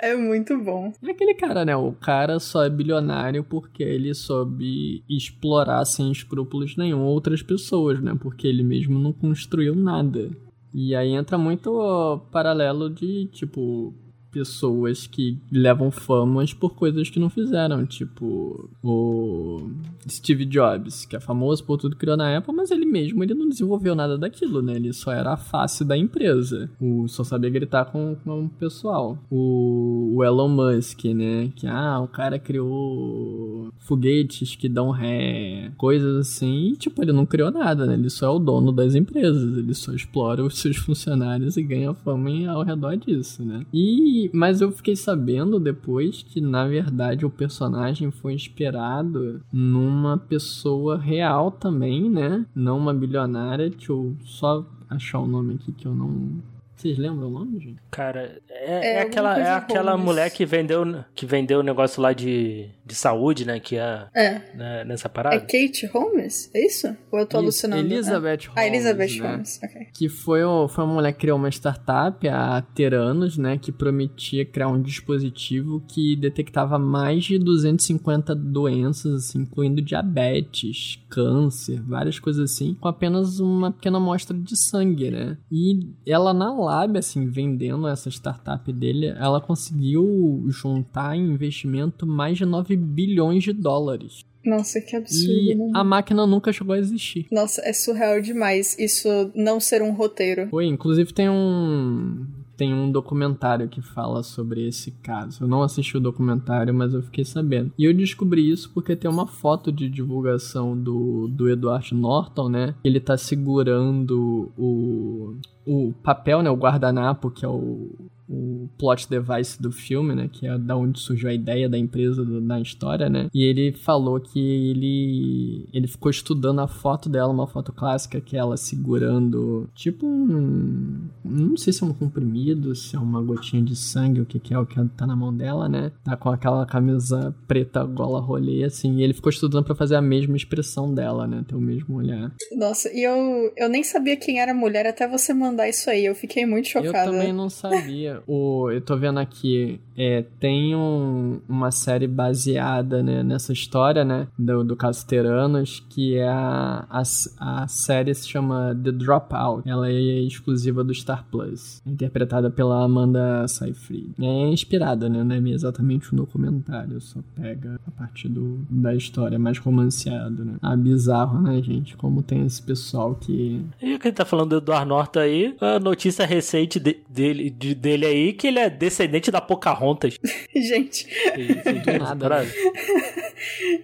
É muito bom. É aquele cara, né? O cara só é bilionário porque ele soube explorar sem escrúpulos nenhum outras pessoas, né? Porque ele mesmo não construiu nada. E aí entra muito ó, paralelo de, tipo, pessoas que levam famas por coisas que não fizeram. Tipo, o Steve Jobs, que é famoso por tudo que criou na Apple, mas ele mesmo ele não desenvolveu nada daquilo, né? Ele só era a face da empresa. O, só sabia gritar com, com o pessoal. O, o Elon Musk, né? Que, ah, o cara criou foguetes que dão ré, coisas assim. E, tipo, ele não criou nada, né? Ele só é o dono das empresas. Ele só explora os seus funcionários e ganha fama ao redor disso, né? E, mas eu fiquei sabendo depois que, na verdade, o personagem foi inspirado numa pessoa real também, né? Não uma bilionária. Deixa eu só achar o nome aqui que eu não. Vocês lembram o nome, gente? Cara, é, É, é aquela, é aquela Holmes. mulher que vendeu que vendeu o negócio lá de, de saúde, né? Que é É. né, nessa É parada. Kate Holmes? É isso? Ou eu tô Isso, alucinando? Elizabeth Ah, Elizabeth Holmes, né? Holmes, ok. que foi, foi uma mulher que criou uma startup há ter anos, né, que prometia criar um dispositivo que detectava mais de 250 doenças, assim, incluindo diabetes, câncer, várias coisas assim, com apenas uma pequena amostra de sangue, né? E ela na Lab, assim, vendendo essa startup dele, ela conseguiu juntar em investimento mais de 9 bilhões de dólares. Nossa, que absurdo. E né? a máquina nunca chegou a existir. Nossa, é surreal demais isso não ser um roteiro. Foi, inclusive tem um tem um documentário que fala sobre esse caso. Eu não assisti o documentário, mas eu fiquei sabendo. E eu descobri isso porque tem uma foto de divulgação do, do Edward Norton, né? Ele tá segurando o, o papel, né? O guardanapo, que é o, o plot device do filme, né? Que é da onde surgiu a ideia da empresa do, da história, né? E ele falou que ele ele ficou estudando a foto dela, uma foto clássica que é ela segurando tipo um não sei se é um comprimido, se é uma gotinha de sangue, o que que é o que tá na mão dela, né? Tá com aquela camisa preta gola rolê assim, e ele ficou estudando para fazer a mesma expressão dela, né? Ter o mesmo olhar. Nossa, e eu eu nem sabia quem era a mulher até você mandar isso aí. Eu fiquei muito chocada. Eu também não sabia. O, eu tô vendo aqui, é, tem um, uma série baseada né, nessa história, né? Do, do Casteranos, que é a, a, a série se chama The Dropout. Ela é exclusiva do Star Plus. Interpretada pela Amanda Seyfried. É inspirada, né? Não é exatamente um documentário, só pega a partir do, da história mais romanceado, né? Ah, bizarro, né, gente? Como tem esse pessoal que... E que ele tá falando do Edward Norton aí, a notícia recente de, dele, de, dele aí, que ele é descendente da Pocahontas. Gente. Isso, do nada.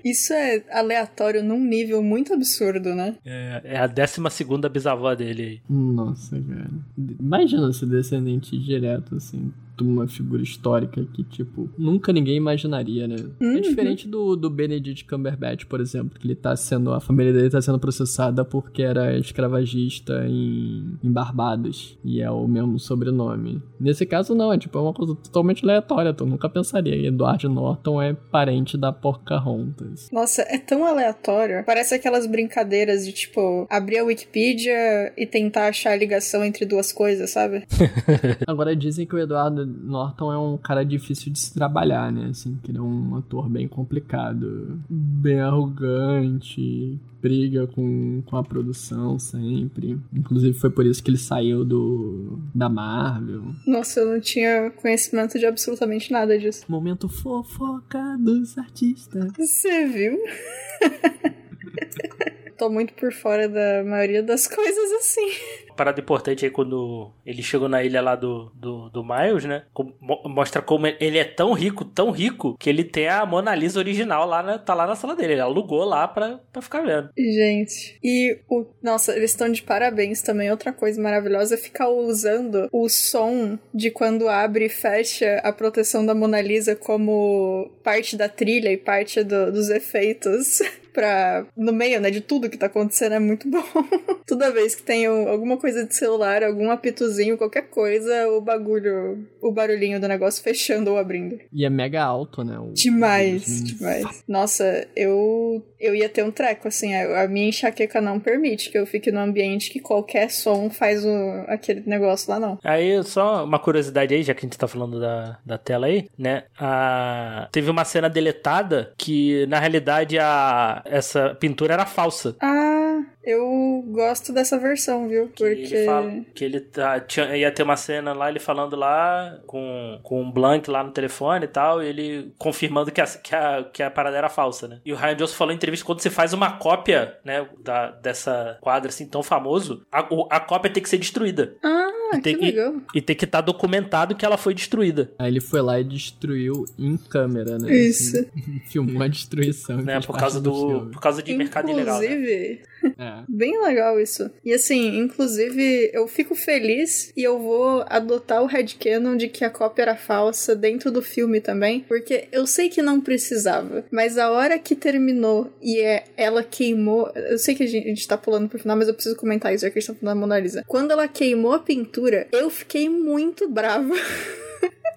Isso é aleatório num nível muito absurdo, né? É, é a 12 segunda bisavó dele aí. Nossa, cara. Imagina ser descendente direto, assim, uma figura histórica que, tipo, nunca ninguém imaginaria, né? Uhum. É diferente do, do Benedict Cumberbatch, por exemplo, que ele tá sendo. A família dele tá sendo processada porque era escravagista em, em Barbados. E é o mesmo sobrenome. Nesse caso, não, é tipo, é uma coisa totalmente aleatória. Tu nunca pensaria. E Edward Norton é parente da Pocahontas. Nossa, é tão aleatório. Parece aquelas brincadeiras de, tipo, abrir a Wikipedia e tentar achar a ligação entre duas coisas, sabe? Agora dizem que o Edward Norton é um cara difícil de se trabalhar, né? Assim, que ele é um ator bem complicado, bem arrogante, briga com, com a produção sempre. Inclusive foi por isso que ele saiu do da Marvel. Nossa, eu não tinha conhecimento de absolutamente nada disso. Momento fofoca dos artistas. Você viu? Tô muito por fora da maioria das coisas assim. Parada importante aí quando ele chegou na ilha lá do, do, do Miles, né? Mostra como ele é tão rico, tão rico, que ele tem a Mona Lisa original lá, na, tá lá na sala dele. Ele alugou lá pra, pra ficar vendo. Gente, e o. Nossa, eles estão de parabéns também. Outra coisa maravilhosa é ficar usando o som de quando abre e fecha a proteção da Mona Lisa como parte da trilha e parte do- dos efeitos. Pra, no meio, né, de tudo que tá acontecendo, é muito bom. Toda vez que tem um- alguma coisa de celular, algum apitozinho, qualquer coisa, o bagulho, o barulhinho do negócio fechando ou abrindo. E é mega alto, né? O- Demais, Hum. demais. Nossa, eu eu ia ter um treco, assim, a, a minha enxaqueca não permite que eu fique num ambiente que qualquer som faz o, aquele negócio lá, não. Aí, só uma curiosidade aí, já que a gente tá falando da, da tela aí, né? A... Teve uma cena deletada que, na realidade, a... essa pintura era falsa. Ah, eu gosto dessa versão, viu? Que Porque. ele fala que ele tá, tinha, ia ter uma cena lá, ele falando lá com, com um blank lá no telefone e tal, e ele confirmando que a, que, a, que a parada era falsa, né? E o Ryan Johnson falou em entrevista quando você faz uma cópia, né, da, dessa quadra assim tão famoso, a, a cópia tem que ser destruída. Ah, E tem que que- legal. E tem que estar documentado que ela foi destruída. Aí ele foi lá e destruiu em câmera, né? Isso. Assim, filmou a destruição. e Né, por causa do, filme. por causa de mercado ilegal. Né? Inclusive, É. Bem legal isso. E assim, inclusive, eu fico feliz e eu vou adotar o headcanon de que a cópia era falsa dentro do filme também, porque eu sei que não precisava, mas a hora que terminou e é, ela queimou. Eu sei que a gente, a gente tá pulando pro final, mas eu preciso comentar isso, já que a gente tá falando da Mona Lisa. Quando ela queimou a pintura, eu fiquei muito brava.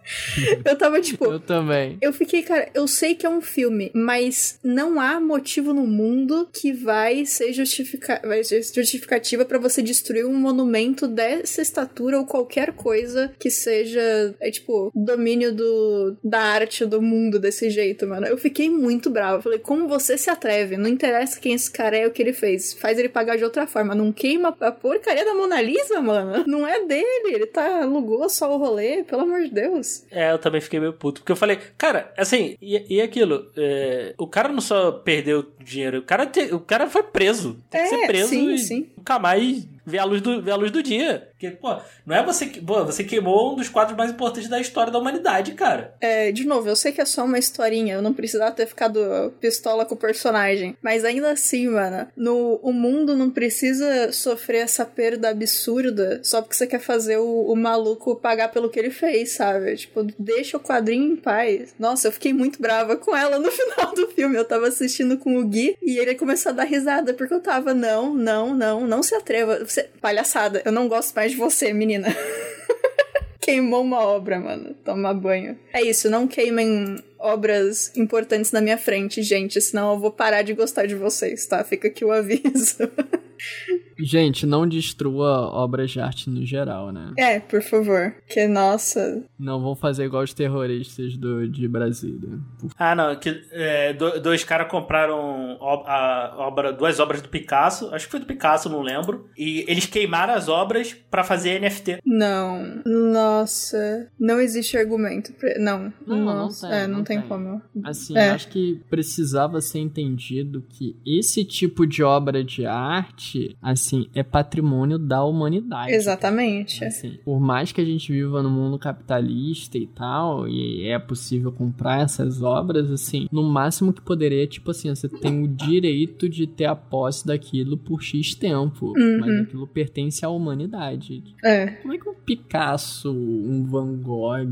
eu tava tipo. Eu também. Eu fiquei, cara, eu sei que é um filme, mas não há motivo no mundo que vai ser, justifica vai ser justificativa pra você destruir um monumento dessa estatura ou qualquer coisa que seja, é tipo, domínio do, da arte do mundo desse jeito, mano. Eu fiquei muito brava. Falei, como você se atreve? Não interessa quem esse cara é o que ele fez. Faz ele pagar de outra forma. Não queima a porcaria da Mona Lisa, mano. Não é dele. Ele tá, alugou só o rolê, pelo amor de Deus. É, eu também fiquei meio puto. Porque eu falei, cara, assim, e, e aquilo? é, o cara não só perdeu dinheiro, o cara, te- o cara foi preso. Tem que É, ser preso sim, e sim. nunca mais ver a luz do, ver a luz do dia. Porque, pô, não é você que. Pô, você queimou um dos quadros mais importantes da história da humanidade, cara. É, de novo, eu sei que é só uma historinha, eu não precisava ter ficado pistola com o personagem. Mas ainda assim, mano, no, o mundo não precisa sofrer essa perda absurda só porque você quer fazer o, o maluco pagar pelo que ele fez, sabe? Tipo, deixa o quadrinho em paz. Nossa, eu fiquei muito brava com ela no final do filme. Eu tava assistindo com o Gui e ele começou a dar risada porque eu tava, não, não, não, não se atreva. Você... Palhaçada, eu não gosto mais de você, menina. Queimou uma obra, mano. Toma banho. É isso, não queimem obras importantes na minha frente, gente, senão eu vou parar de gostar de vocês, tá? Fica aqui o aviso. Gente, não destrua obras de arte no geral, né? É, por favor. Que, nossa. Não vão fazer igual os terroristas do, de Brasília. Ah, não. Que, é, dois caras compraram a obra, duas obras do Picasso. Acho que foi do Picasso, não lembro. E eles queimaram as obras para fazer NFT. Não. Nossa. Não existe argumento. Pra... Não. Não, nossa. não tem. É, não, não tem, tem. como. Assim, É. acho que precisava ser entendido que esse tipo de obra de arte, assim, é patrimônio da humanidade. Exatamente. Assim, por mais que a gente viva no mundo capitalista e tal, e é possível comprar essas obras, assim, no máximo que poderia, tipo assim, você tem o direito de ter a posse daquilo por X tempo, Uhum. mas aquilo pertence à humanidade. É. Como é que um Picasso, um Van Gogh,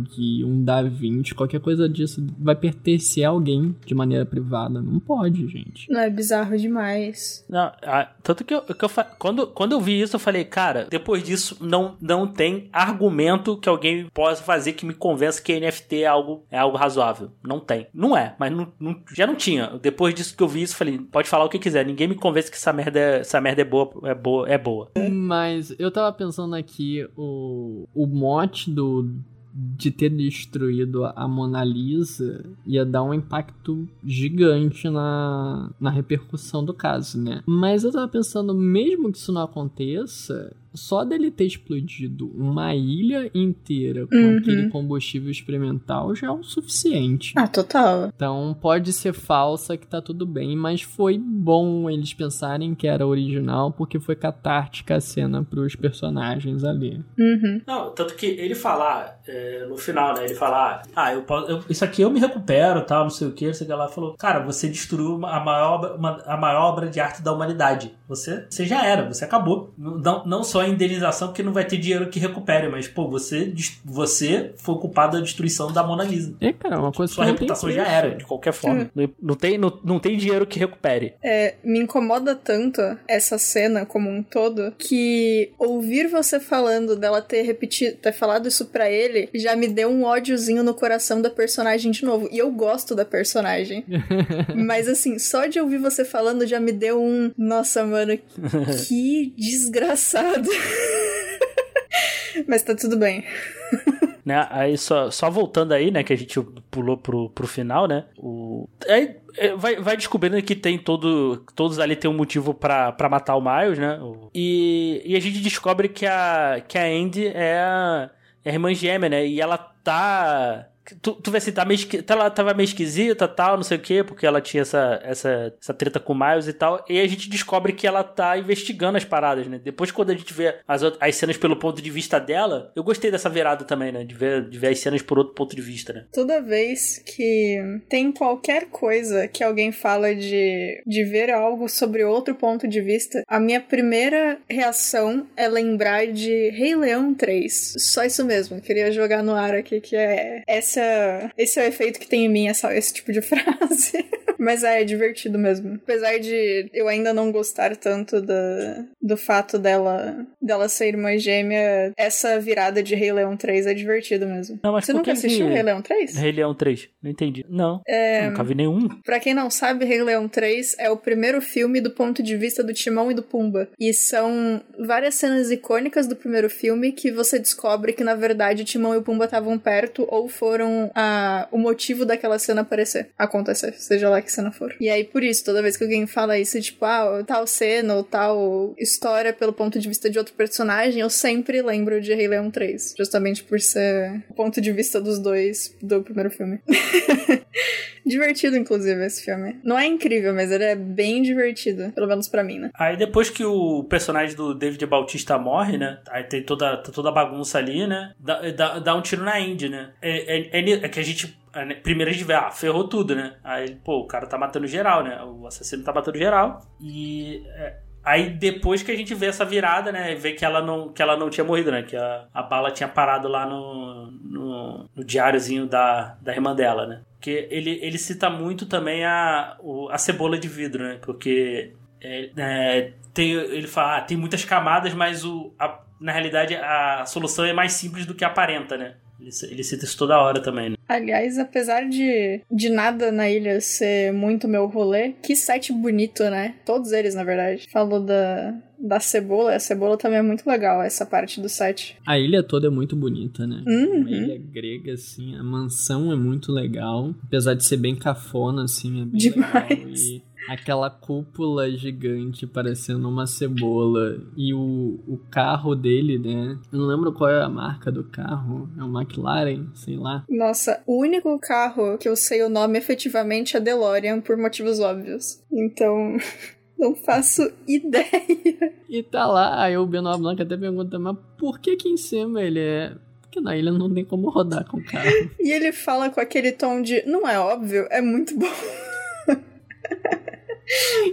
um Da Vinci, qualquer coisa disso vai pertencer a alguém de maneira privada? Não pode, gente. Não, é bizarro demais. Não, ah, tanto que, eu, que eu fa- quando, quando eu vi isso, eu falei, cara, depois disso não, não tem argumento que alguém possa fazer que me convença que NFT é algo, é algo razoável. Não tem. Não é, mas não, não- já não tinha. Depois disso que eu vi isso, eu falei, pode falar o que quiser. Ninguém me convence que essa merda é, essa merda é boa, é boa, é boa. Mas eu tava pensando aqui, o, o mote do, de ter destruído a Mona Lisa ia dar um impacto gigante na, na repercussão do caso, né? Mas eu tava pensando, mesmo que isso não aconteça, só dele ter explodido uma ilha inteira com Uhum. aquele combustível experimental já é o suficiente. Ah, total. Então pode ser falsa que tá tudo bem, mas foi bom eles pensarem que era original porque foi catártica a cena pros personagens ali. Uhum. Não, tanto que ele falar é, no final, né? Ele falar, ah, eu, posso- eu- isso aqui eu me recupero, tal, não sei o que, não sei o que lá. Falou, cara, você destruiu a maior, obra- uma- a maior obra de arte da humanidade. Você, você já era, você acabou. Não, não só a indenização, porque não vai ter dinheiro que recupere, mas, pô, você, você foi culpado da destruição da Mona Lisa. É, cara, uma coisa Sua que reputação já era, de qualquer forma. Não, não tem, não, não tem dinheiro que recupere. É, me incomoda tanto essa cena como um todo que ouvir você falando dela ter repetido, ter falado isso pra ele já me deu um ódiozinho no coração da personagem de novo. E eu gosto da personagem. Mas assim, só de ouvir você falando já me deu um. Nossa, mano, que desgraçado. Mas tá tudo bem. né? Aí só, só voltando aí, né, que a gente pulou pro, pro final, né? O... Aí é, vai, vai descobrindo que tem todo. Todos ali tem um motivo pra matar o Miles, né? E, e a gente descobre que a, que a Andy é a, é a irmã gêmea, né? E ela tá. Tu, tu vê assim, tá meio ela tava meio esquisita tal, não sei o quê, porque ela tinha essa, essa, essa treta com o Miles e tal. E a gente descobre que ela tá investigando as paradas, né? Depois, quando a gente vê as, as cenas pelo ponto de vista dela, eu gostei dessa virada também, né? De ver, de ver as cenas por outro ponto de vista, né? Toda vez que tem qualquer coisa que alguém fala de, de ver algo sobre outro ponto de vista, a minha primeira reação é lembrar de Rei Leão 3. Só isso mesmo, queria jogar no ar aqui, que é essa, esse é o efeito que tem em mim, essa, esse tipo de frase. Mas é, é divertido mesmo. Apesar de eu ainda não gostar tanto da, do fato dela, dela ser irmã gêmea, essa virada de Rei Leão 3 é divertido mesmo. Não, Você nunca assistiu Rei Leão 3? Rei Leão 3. Não entendi. Não. É, Nunca vi nenhum. Pra quem não sabe, Rei Leão 3 é o primeiro filme do ponto de vista do Timão e do Pumba. E são várias cenas icônicas do primeiro filme que você descobre que, na verdade, Timão e o Pumba estavam perto ou foram a, o motivo daquela cena aparecer, acontecer, seja lá que cena for. E aí, por isso, toda vez que alguém fala isso, tipo, ah, tal cena ou tal história pelo ponto de vista de outro personagem, eu sempre lembro de Rei Leão 3. Justamente por ser o ponto de vista dos dois do primeiro filme. divertido, inclusive, esse filme. Não é incrível, mas ele é bem divertido, pelo menos para mim, né? Aí depois que o personagem do David Bautista morre, né? Aí tem toda, toda a bagunça ali, né? Dá, dá, dá um tiro na Indy, né? É, é, é, é que a gente né, Primeiro a gente vê, ah, ferrou tudo, né? Aí, pô, o cara tá matando geral, né? O assassino tá matando geral. E é, Aí depois que a gente vê essa virada, né? Vê que ela não, que ela não tinha morrido, né? Que a, a bala tinha parado lá no, no, no diáriozinho da, da irmã dela, né? Porque ele, ele cita muito também a, a cebola de vidro, né? Porque é, é, tem, ele fala, ah, tem muitas camadas, mas o, a, na realidade a solução é mais simples do que aparenta, né? Ele, ele cita isso toda hora também, né? Aliás, apesar de, de nada na ilha ser muito meu rolê, que site bonito, né? Todos eles, na verdade. Falou da, da cebola. A cebola também é muito legal, essa parte do site. A ilha toda é muito bonita, né? Uhum. Uma ilha grega, assim. A mansão é muito legal. Apesar de ser bem cafona, assim, é bem Demais. legal. E aquela cúpula gigante parecendo uma cebola e o, o carro dele, né? Eu não lembro qual é a marca do carro, é um McLaren, sei lá. Nossa, o único carro que eu sei o nome efetivamente é DeLorean por motivos óbvios. Então, não faço ideia. E tá lá, aí o Benoit Blanc até pergunta, mas por que aqui em cima ele é porque na ilha não tem como rodar com o carro. E ele fala com aquele tom de não é óbvio, é muito bom.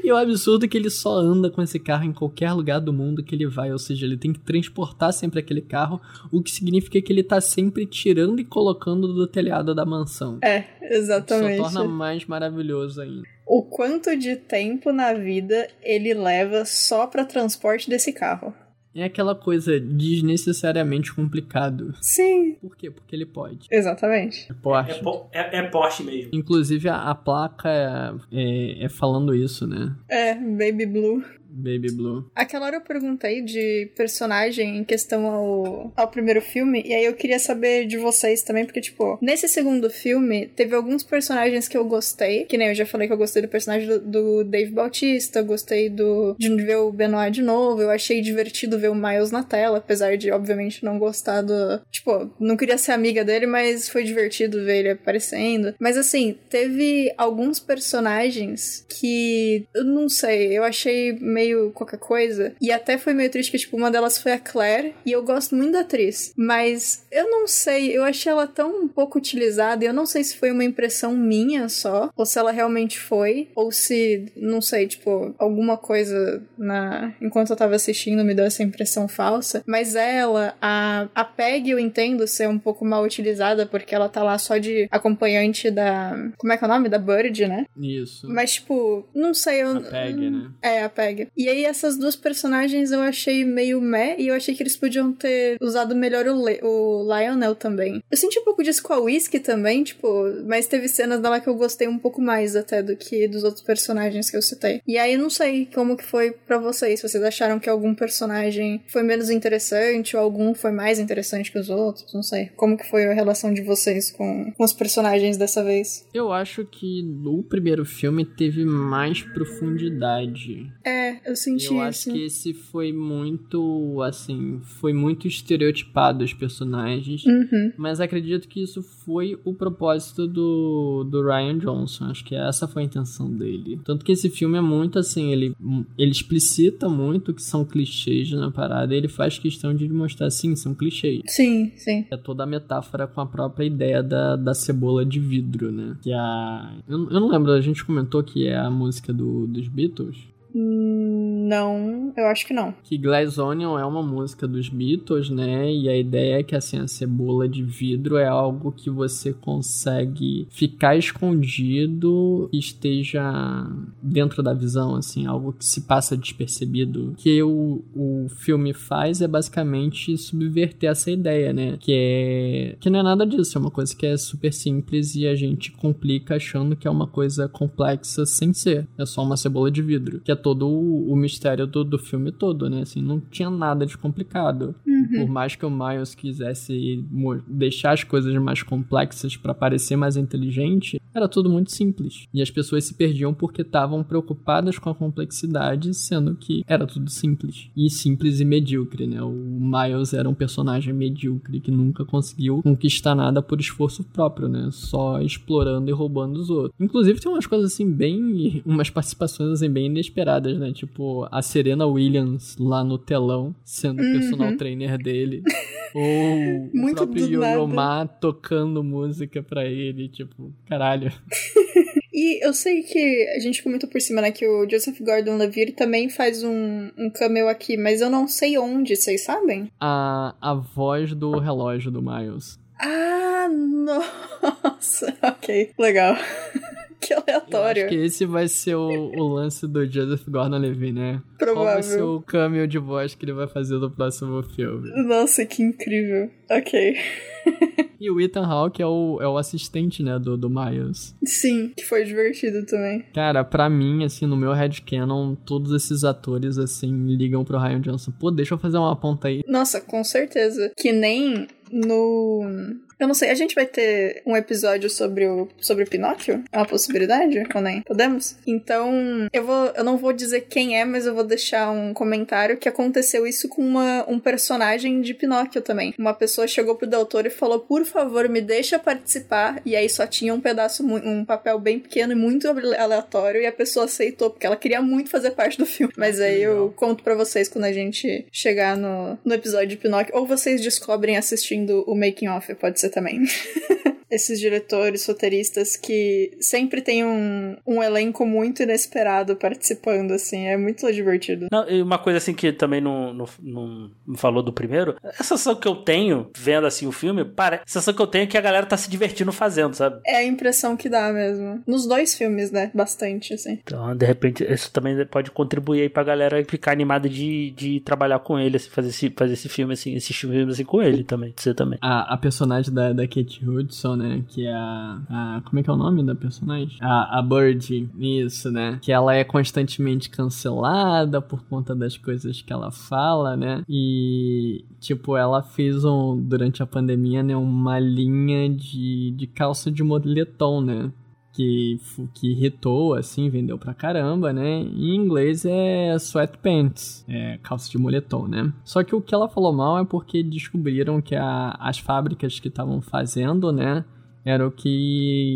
E o absurdo é que ele só anda com esse carro em qualquer lugar do mundo que ele vai, ou seja, ele tem que transportar sempre aquele carro, o que significa que ele tá sempre tirando e colocando do telhado da mansão. É, exatamente. Só torna mais maravilhoso ainda. O quanto de tempo na vida ele leva só para transporte desse carro. É aquela coisa desnecessariamente complicado. Sim. Por quê? Porque ele pode. Exatamente. É Porsche. É, é, é Porsche mesmo. Inclusive, a, a placa é, é, é falando isso, né? É, Baby Blue. Baby Blue. Aquela hora eu perguntei de personagem em questão ao, ao primeiro filme, e aí eu queria saber de vocês também, porque, tipo, nesse segundo filme, teve alguns personagens que eu gostei, que nem eu já falei que eu gostei do personagem do, do Dave Bautista, gostei do de ver o Benoit de novo, eu achei divertido ver o Miles na tela, apesar de, obviamente, não gostar do. Tipo, não queria ser amiga dele, mas foi divertido ver ele aparecendo. Mas assim, teve alguns personagens que eu não sei, eu achei meio qualquer coisa. E até foi meio triste que, tipo, uma delas foi a Claire. E eu gosto muito da atriz. Mas eu não sei, eu achei ela tão pouco utilizada. E eu não sei se foi uma impressão minha só. Ou se ela realmente foi. Ou se, não sei, tipo, alguma coisa na. Enquanto eu tava assistindo me deu essa impressão falsa. Mas ela, a, a Peg, eu entendo ser um pouco mal utilizada. Porque ela tá lá só de acompanhante da. Como é que é o nome? Da Bird, né? Isso. Mas, tipo, não sei. Eu, A Peg, né? É, a Peg. E aí, essas duas personagens eu achei meio meh, e eu achei que eles podiam ter usado melhor o, Le o Lionel também. Eu senti um pouco disso com a Whiskey também, tipo, mas teve cenas dela que eu gostei um pouco mais até do que dos outros personagens que eu citei. E aí, não sei como que foi para vocês, se vocês acharam que algum personagem foi menos interessante ou algum foi mais interessante que os outros, não sei. Como que foi a relação de vocês com, com os personagens dessa vez? Eu acho que no primeiro filme teve mais profundidade. É, eu senti Eu isso. acho que esse foi muito, assim, foi muito estereotipado os personagens. Uhum. Mas acredito que isso foi o propósito do, do Ryan Johnson. Acho que essa foi a intenção dele. Tanto que esse filme é muito assim, ele, ele explicita muito que são clichês na parada. E ele faz questão de mostrar, sim, são clichês. Sim, sim. É toda a metáfora com a própria ideia da, da cebola de vidro, né? Que a. Eu, eu não lembro, a gente comentou que é a música do, dos Beatles. Hum, Não, eu acho que não. Que Glass Onion é uma música dos Beatles, né? E a ideia é que assim, a cebola de vidro é algo que você consegue ficar escondido e esteja dentro da visão, assim, algo que se passa despercebido. Que o, o filme faz é basicamente subverter essa ideia, né? Que é. Que não é nada disso, é uma coisa que é super simples e a gente complica achando que é uma coisa complexa sem ser. É só uma cebola de vidro. Que é todo o, o mistério do, do filme todo, né? Assim, não tinha nada de complicado. Uhum. Por mais que o Miles quisesse deixar as coisas mais complexas pra parecer mais inteligente, era tudo muito simples. E as pessoas se perdiam porque estavam preocupadas com a complexidade, sendo que era tudo simples. E simples e medíocre, né? O Miles era um personagem medíocre que nunca conseguiu conquistar nada por esforço próprio, né? Só explorando e roubando os outros. Inclusive tem umas coisas assim bem. umas participações assim bem inesperadas, né? Tipo a Serena Williams lá no telão, sendo o personal trainer dele. Ou o Muito próprio do Yo-Yo nada. Ma tocando música pra ele, tipo, caralho. E eu sei que a gente comentou por cima, né, que o Joseph Gordon-Levitt também faz um, um cameo aqui, mas eu não sei onde, vocês sabem? A, a voz do relógio do Miles. Ah, nossa, ok, legal. que Eu aleatório. acho que esse vai ser o, o lance do Joseph Gordon-Levitt, né? Qual vai ser Provável. o cameo de voz que ele vai fazer no próximo filme? Nossa, que incrível. Ok. E o Ethan Hawke é o, é o assistente, né, do, do Miles. Sim, que foi divertido também. Cara, pra mim, assim, no meu headcanon, todos esses atores, assim, ligam pro Ryan Johnson. Pô, deixa eu fazer uma ponta aí. Nossa, com certeza. Que nem no. Eu não sei, a gente vai ter um episódio sobre o, sobre o Pinóquio? É uma possibilidade? Ou nem? Podemos? Então, eu, vou, eu não vou dizer quem é, mas eu vou deixar um comentário que aconteceu isso com uma, um personagem de Pinóquio também. Uma pessoa chegou pro doutor e falou: Por favor, me deixa participar. E aí só tinha um pedaço, um papel bem pequeno e muito aleatório. E a pessoa aceitou, porque ela queria muito fazer parte do filme. Mas aí eu conto pra vocês quando a gente chegar no, no episódio de Pinóquio. Ou vocês descobrem assistindo o making off, pode ser também. Esses diretores, roteiristas que sempre tem um, um elenco muito inesperado participando, assim, é muito divertido. Não, e uma coisa assim que também não, não, não falou do primeiro, a sensação que eu tenho, vendo assim o filme, pare... a sensação que eu tenho é que a galera tá se divertindo fazendo, sabe? É a impressão que dá mesmo. Nos dois filmes, né? Bastante, assim. Então, de repente, isso também pode contribuir aí pra galera ficar animada de, de trabalhar com ele, assim, fazer esse, fazer esse filme, assim, esses filmes assim com ele também, você também. A, a personagem da, da Kate Hudson, né? Que é a, a. Como é que é o nome da personagem? A, a Birdie, isso, né? Que ela é constantemente cancelada por conta das coisas que ela fala, né? E, tipo, ela fez um. Durante a pandemia, né? Uma linha de, de calça de moletom, né? Que, que assim, vendeu pra caramba, né? Em inglês é sweatpants, é calça de moletom, né? Só que o que ela falou mal é porque descobriram que a- as fábricas que estavam fazendo, né? Era o que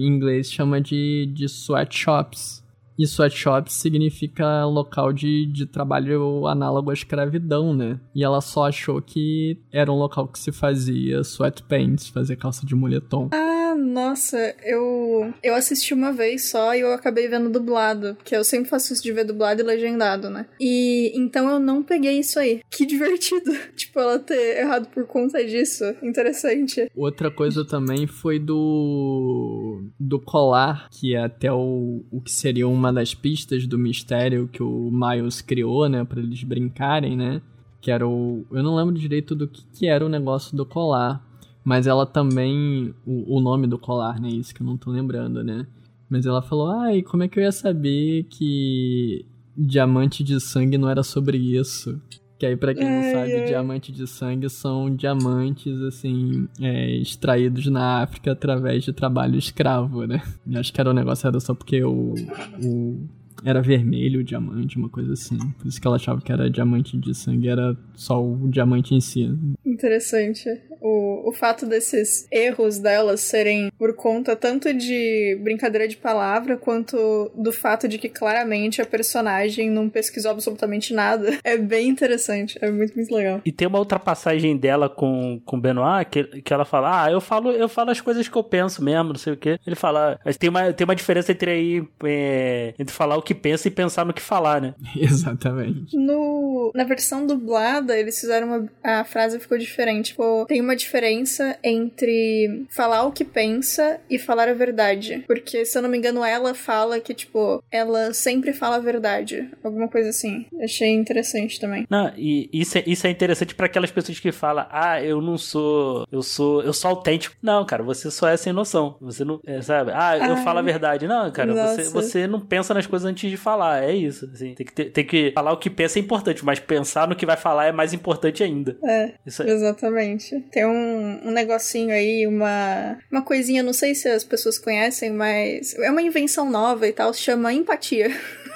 em inglês chama de, de sweatshops. E sweatshops significa local de, de trabalho análogo à escravidão, né? E ela só achou que era um local que se fazia sweatpants, fazia calça de moletom. Ah, nossa, eu eu assisti uma vez só e eu acabei vendo dublado, porque eu sempre faço isso de ver dublado e legendado, né? E então eu não peguei isso aí. Que divertido. tipo, ela ter errado por conta disso. Interessante. Outra coisa também foi do do colar, que é até o, o que seria uma das pistas do mistério que o Miles criou, né, para eles brincarem, né? Que era o eu não lembro direito do que, que era o negócio do colar, mas ela também o, o nome do colar, né, isso que eu não tô lembrando, né? Mas ela falou: "Ai, como é que eu ia saber que diamante de sangue não era sobre isso?" Que aí, pra quem não sabe, diamante de sangue são diamantes, assim, é, extraídos na África através de trabalho escravo, né? E acho que era o negócio, era só porque o, o. Era vermelho o diamante, uma coisa assim. Por isso que ela achava que era diamante de sangue, era só o diamante em si. Interessante. O, o fato desses erros delas serem por conta tanto de brincadeira de palavra quanto do fato de que claramente a personagem não pesquisou absolutamente nada é bem interessante. É muito, muito legal. E tem uma outra passagem dela com, com o Benoit que, que ela fala: Ah, eu falo, eu falo as coisas que eu penso mesmo, não sei o quê. Ele fala, mas tem uma, tem uma diferença entre aí é, entre falar o que pensa e pensar no que falar, né? Exatamente. No, na versão dublada, eles fizeram uma. A frase ficou diferente. Tipo, tem uma diferença entre falar o que pensa e falar a verdade. Porque, se eu não me engano, ela fala que, tipo, ela sempre fala a verdade. Alguma coisa assim. Achei interessante também. Não, e isso é, isso é interessante pra aquelas pessoas que falam: Ah, eu não sou. Eu sou. Eu sou autêntico. Não, cara, você só é sem noção. Você não. é, sabe? Ah, eu Ai. falo a verdade. Não, cara, você, você não pensa nas coisas antes antes de falar. É isso. Assim, tem, que ter, tem que falar o que pensa é importante, mas pensar no que vai falar é mais importante ainda. É. Isso aí. Exatamente. Tem um, um negocinho aí, uma, uma coisinha, não sei se as pessoas conhecem, mas é uma invenção nova e tal, se chama empatia.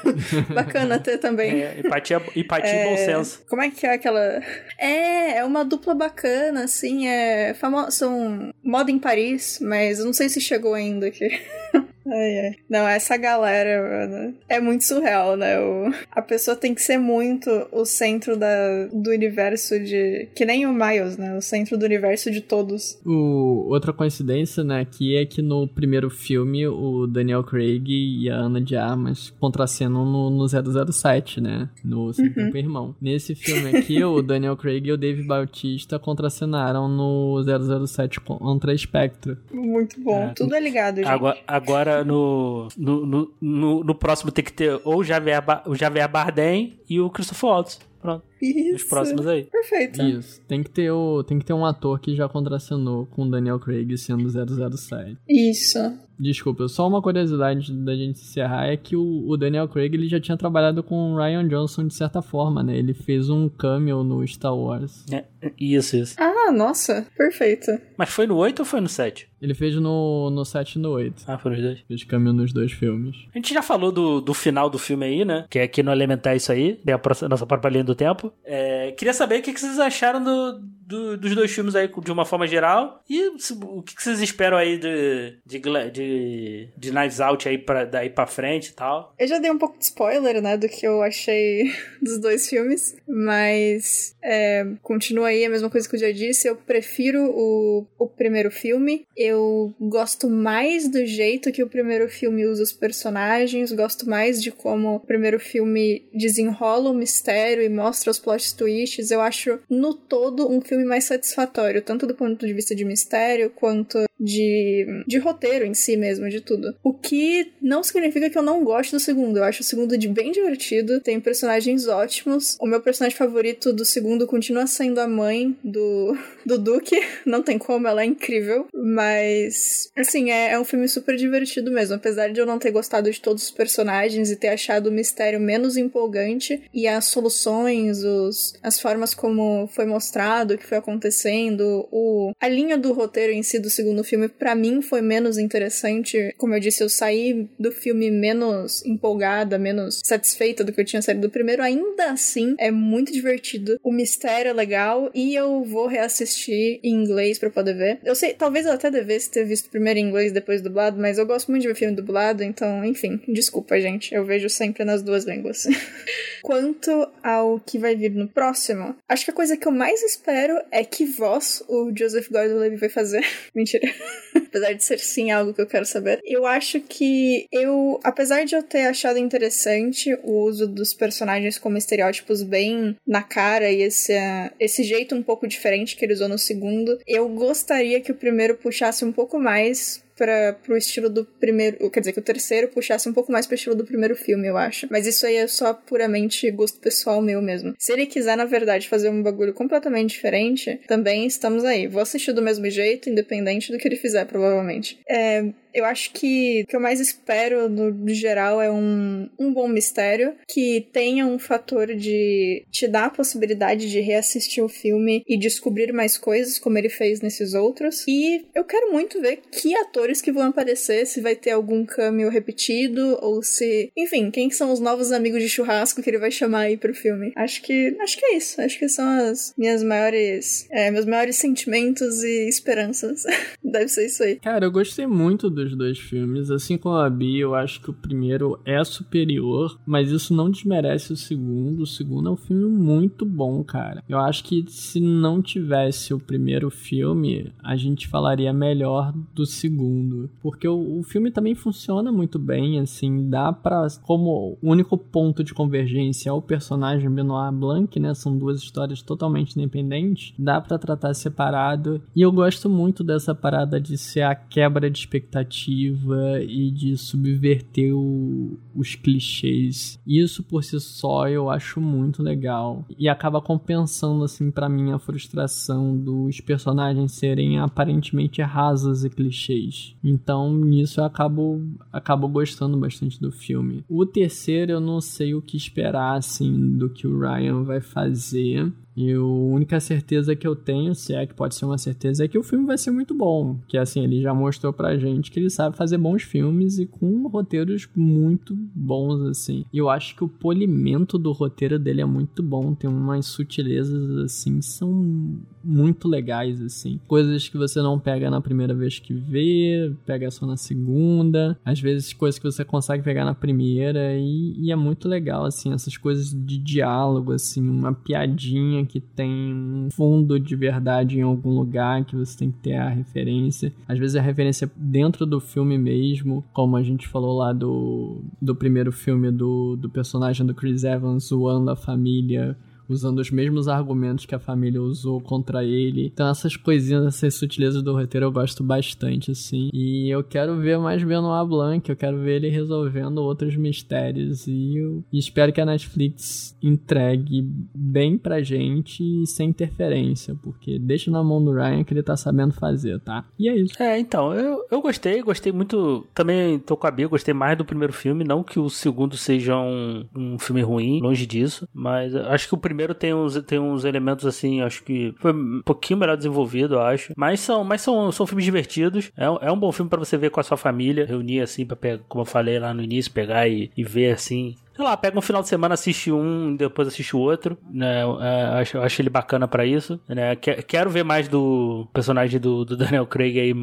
Bacana ter também. É, empatia, empatia é, e bom senso. Como é que é aquela. É, é uma dupla bacana, assim, é. Famo... São moda em Paris, mas não sei se chegou ainda aqui. Ai, ai. Não, essa galera, mano, é muito surreal, né? O, a pessoa tem que ser muito o centro da, do universo de. Que nem o Miles, né? O centro do universo de todos. O, outra coincidência, né, aqui é que no primeiro filme o Daniel Craig e a Ana de Armas contracenam no, no 007, né? No Sem uhum. Tempo Irmão. Nesse filme aqui, o Daniel Craig e o Dave Bautista contracenaram no 007 contra Spectre. Muito bom. É. Tudo é ligado, gente. Agora, agora no, no, no, no, próximo tem que ter ou o Javier, o Javier Bardem e o Christopher Waltz. Pronto. Isso. Os próximos aí. Perfeito. Isso. Tem que ter, o, tem que ter um ator que já contracenou com o Daniel Craig sendo 007. Isso. Desculpa, só uma curiosidade da gente encerrar é que o, o, Daniel Craig ele já tinha trabalhado com o Ryan Johnson de certa forma, né? Ele fez um cameo no Star Wars. É, isso, isso. Ah, nossa, perfeito. Mas foi no 8 ou foi no 7? Ele fez no, no 7 e no 8. Ah, foram os dois. Fez cameo nos dois filmes. A gente já falou do, do final do filme aí, né? Que é aqui no Elementar isso aí, tem a nossa própria linha do tempo. É, queria saber o que vocês acharam do, do, dos dois filmes aí de uma forma geral. E o que vocês esperam aí de, de, de, de Knives Out aí pra, daí pra frente e tal? Eu já dei um pouco de spoiler, né, do que eu achei dos dois filmes, mas é, continua aí a mesma coisa que eu já disse. Eu prefiro o, o primeiro filme. Eu gosto mais do jeito que o primeiro filme usa os personagens, gosto mais de como o primeiro filme desenrola o mistério e mostra os plot twists. Eu acho, no todo, um filme filme mais satisfatório, tanto do ponto de vista de mistério quanto de, de roteiro em si mesmo, de tudo. O que não significa que eu não gosto do segundo. Eu acho o segundo de bem divertido, tem personagens ótimos. O meu personagem favorito do segundo continua sendo a mãe do, do Duke. Não tem como, ela é incrível. Mas, assim, é, é um filme super divertido mesmo. Apesar de eu não ter gostado de todos os personagens e ter achado o mistério menos empolgante e as soluções, os, as formas como foi mostrado, foi acontecendo, o, a linha do roteiro em si do segundo filme, para mim, foi menos interessante. Como eu disse, eu saí do filme menos empolgada, menos satisfeita do que eu tinha saído do primeiro. Ainda assim, é muito divertido. O mistério é legal e eu vou reassistir em inglês para poder ver. Eu sei, talvez eu até devesse ter visto primeiro em inglês depois dublado, mas eu gosto muito de ver filme dublado, então, enfim, desculpa, gente. Eu vejo sempre nas duas línguas. Quanto ao que vai vir no próximo, acho que a coisa que eu mais espero é que voz o Joseph Gordon-Levitt vai fazer. Mentira. apesar de ser sim algo que eu quero saber. Eu acho que eu, apesar de eu ter achado interessante o uso dos personagens como estereótipos bem na cara e esse, esse jeito um pouco diferente que ele usou no segundo, eu gostaria que o primeiro puxasse um pouco mais para pro estilo do primeiro, quer dizer, que o terceiro puxasse um pouco mais pro estilo do primeiro filme, eu acho. Mas isso aí é só puramente gosto pessoal meu mesmo. Se ele quiser, na verdade, fazer um bagulho completamente diferente, também estamos aí. Vou assistir do mesmo jeito, independente do que ele fizer, provavelmente. É, eu acho que o que eu mais espero no geral é um, um bom mistério que tenha um fator de te dar a possibilidade de reassistir o filme e descobrir mais coisas, como ele fez nesses outros. E eu quero muito ver que atores que vão aparecer, se vai ter algum cameo repetido ou se, enfim, quem são os novos amigos de churrasco que ele vai chamar aí pro filme. Acho que acho que é isso. Acho que são as minhas maiores, é, meus maiores sentimentos e esperanças. Deve ser isso aí. Cara, eu gostei muito do dos dois filmes. Assim como a Bia, eu acho que o primeiro é superior, mas isso não desmerece o segundo. O segundo é um filme muito bom, cara. Eu acho que se não tivesse o primeiro filme, a gente falaria melhor do segundo. Porque o, o filme também funciona muito bem, assim, dá pra. Como o único ponto de convergência é o personagem Benoit Blanc, né? São duas histórias totalmente independentes. Dá para tratar separado. E eu gosto muito dessa parada de ser a quebra de expectativa criativa e de subverter o, os clichês. Isso por si só eu acho muito legal e acaba compensando assim para mim a frustração dos personagens serem aparentemente rasos e clichês. Então nisso eu acabo acabo gostando bastante do filme. O terceiro eu não sei o que esperar assim do que o Ryan vai fazer. E a única certeza que eu tenho, se é que pode ser uma certeza, é que o filme vai ser muito bom. Que assim, ele já mostrou pra gente que ele sabe fazer bons filmes e com roteiros muito bons, assim. E eu acho que o polimento do roteiro dele é muito bom. Tem umas sutilezas, assim, são muito legais, assim. Coisas que você não pega na primeira vez que vê, pega só na segunda. Às vezes coisas que você consegue pegar na primeira. E, e é muito legal, assim, essas coisas de diálogo, assim, uma piadinha que tem um fundo de verdade em algum lugar que você tem que ter a referência. Às vezes a referência dentro do filme mesmo, como a gente falou lá do, do primeiro filme do, do personagem do Chris Evans zoando a família usando os mesmos argumentos que a família usou contra ele. Então essas coisinhas, essas sutilezas do roteiro eu gosto bastante, assim. E eu quero ver mais Benoit Blanc, eu quero ver ele resolvendo outros mistérios e eu espero que a Netflix entregue bem pra gente e sem interferência, porque deixa na mão do Ryan que ele tá sabendo fazer, tá? E é isso. É, então, eu, eu gostei, gostei muito. Também tô com a Bia, gostei mais do primeiro filme. Não que o segundo seja um, um filme ruim, longe disso, mas acho que o primeiro primeiro tem uns, tem uns elementos assim, acho que foi um pouquinho melhor desenvolvido, eu acho. Mas são, mas são, são filmes divertidos. É, é um bom filme para você ver com a sua família, reunir assim, pra pegar, como eu falei lá no início, pegar e, e ver assim, sei lá, pega um final de semana, assiste um, depois assiste o outro, né? É, acho, acho ele bacana para isso, né? Quero ver mais do personagem do, do Daniel Craig aí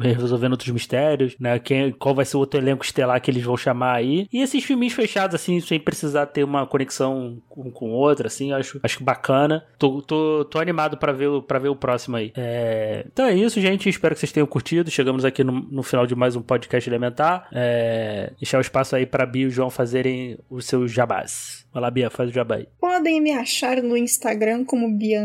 resolvendo outros mistérios, né? Quem, qual vai ser o outro elenco estelar que eles vão chamar aí. E esses filminhos fechados, assim, sem precisar ter uma conexão com, com outra, assim, acho, acho bacana. Tô, tô, tô animado para ver, pra ver o próximo aí. É... Então é isso, gente. Espero que vocês tenham curtido. Chegamos aqui no, no final de mais um podcast elementar. É... Deixar o espaço aí para Bia e o João fazerem os seus jabás. Vai lá, Bia, faz o jabá aí. Podem me achar no Instagram como Bia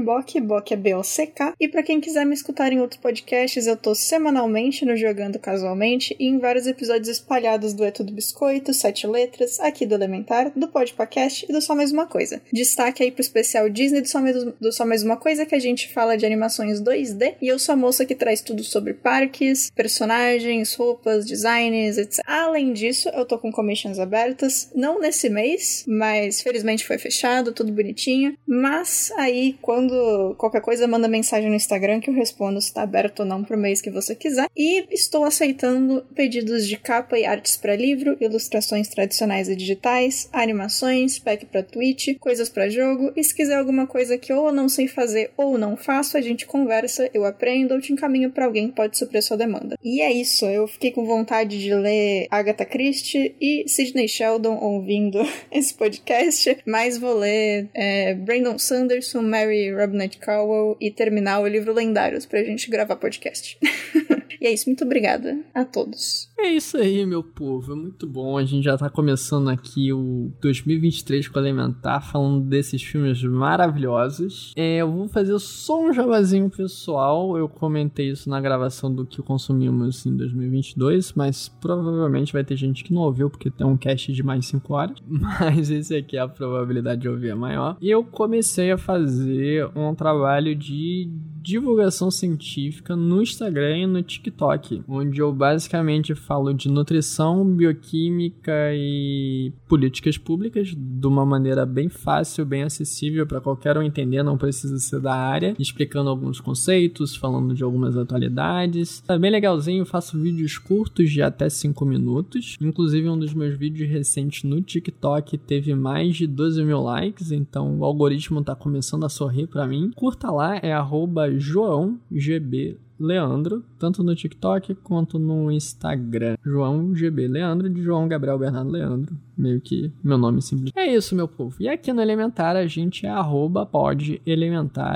Bock, é B-O-C-K. E para quem quiser me escutar em outros podcasts, eu tô semanalmente no Jogando Casualmente e em vários episódios espalhados do É Tudo Biscoito, Sete Letras, aqui do Elementar, do Podpacast e do Só Mais Uma Coisa. Destaque aí pro especial Disney do Só, Mais, do Só Mais Uma Coisa, que a gente fala de animações 2D, e eu sou a moça que traz tudo sobre parques, personagens, roupas, designs, etc. Além disso, eu tô com commissions abertas, não nesse mês, mas felizmente foi fechado, tudo bonitinho. Mas aí, quando qualquer coisa, manda mensagem no Instagram que eu respondo se tá aberto ou não pro mês que você quiser. E estou aceitando pedidos de capa e artes para livro, ilustrações tradicionais e digitais, animações, pack para Twitch, coisas para jogo. E se quiser alguma coisa que ou eu não sei fazer ou não faço, a gente conversa, eu aprendo ou te encaminho para alguém que pode suprir sua demanda. E é isso, eu fiquei com vontade de ler Agatha Christie e Sidney Sheldon ouvindo esse podcast, mas vou ler é, Brandon Sanderson, Mary Robinette Cowell e terminar o livro Lendários pra gente gravar podcast. e é isso, muito obrigada a todos. É isso aí, meu povo. É muito bom. A gente já tá começando aqui o 2023 com Elementar, falando desses filmes maravilhosos. É, eu vou fazer só um jabazinho pessoal. Eu comentei isso na gravação do que consumimos em 2022, mas provavelmente vai ter gente que não ouviu, porque tem um cast de mais 5 horas. Mas esse aqui é a probabilidade de ouvir é maior. E eu comecei a fazer um trabalho de divulgação científica no Instagram e no TikTok, onde eu basicamente falo de nutrição, bioquímica e políticas públicas de uma maneira bem fácil, bem acessível para qualquer um entender, não precisa ser da área, explicando alguns conceitos, falando de algumas atualidades. Tá bem legalzinho, faço vídeos curtos de até 5 minutos. Inclusive, um dos meus vídeos recentes no TikTok teve mais de 12 mil likes, então o algoritmo tá começando a sorrir para mim. Curta lá, é arroba João GB Leandro, tanto no TikTok quanto no Instagram. João GB Leandro, de João Gabriel Bernardo Leandro. Meio que meu nome simples. É isso, meu povo. E aqui no Elementar a gente é arroba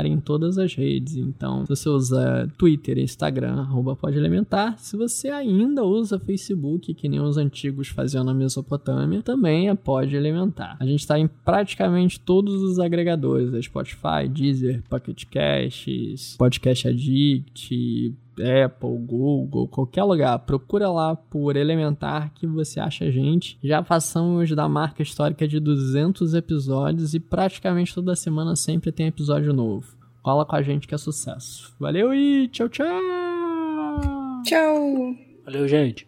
em todas as redes. Então, se você usa Twitter Instagram, arroba. Se você ainda usa Facebook, que nem os antigos faziam na Mesopotâmia, também é pode elementar. A gente está em praticamente todos os agregadores: Spotify, Deezer, Pocket Casts, Podcast Addict Apple, Google, qualquer lugar. Procura lá por Elementar que você acha a gente. Já passamos da marca histórica de 200 episódios e praticamente toda semana sempre tem episódio novo. Cola com a gente que é sucesso. Valeu e tchau, tchau! Tchau! Valeu, gente.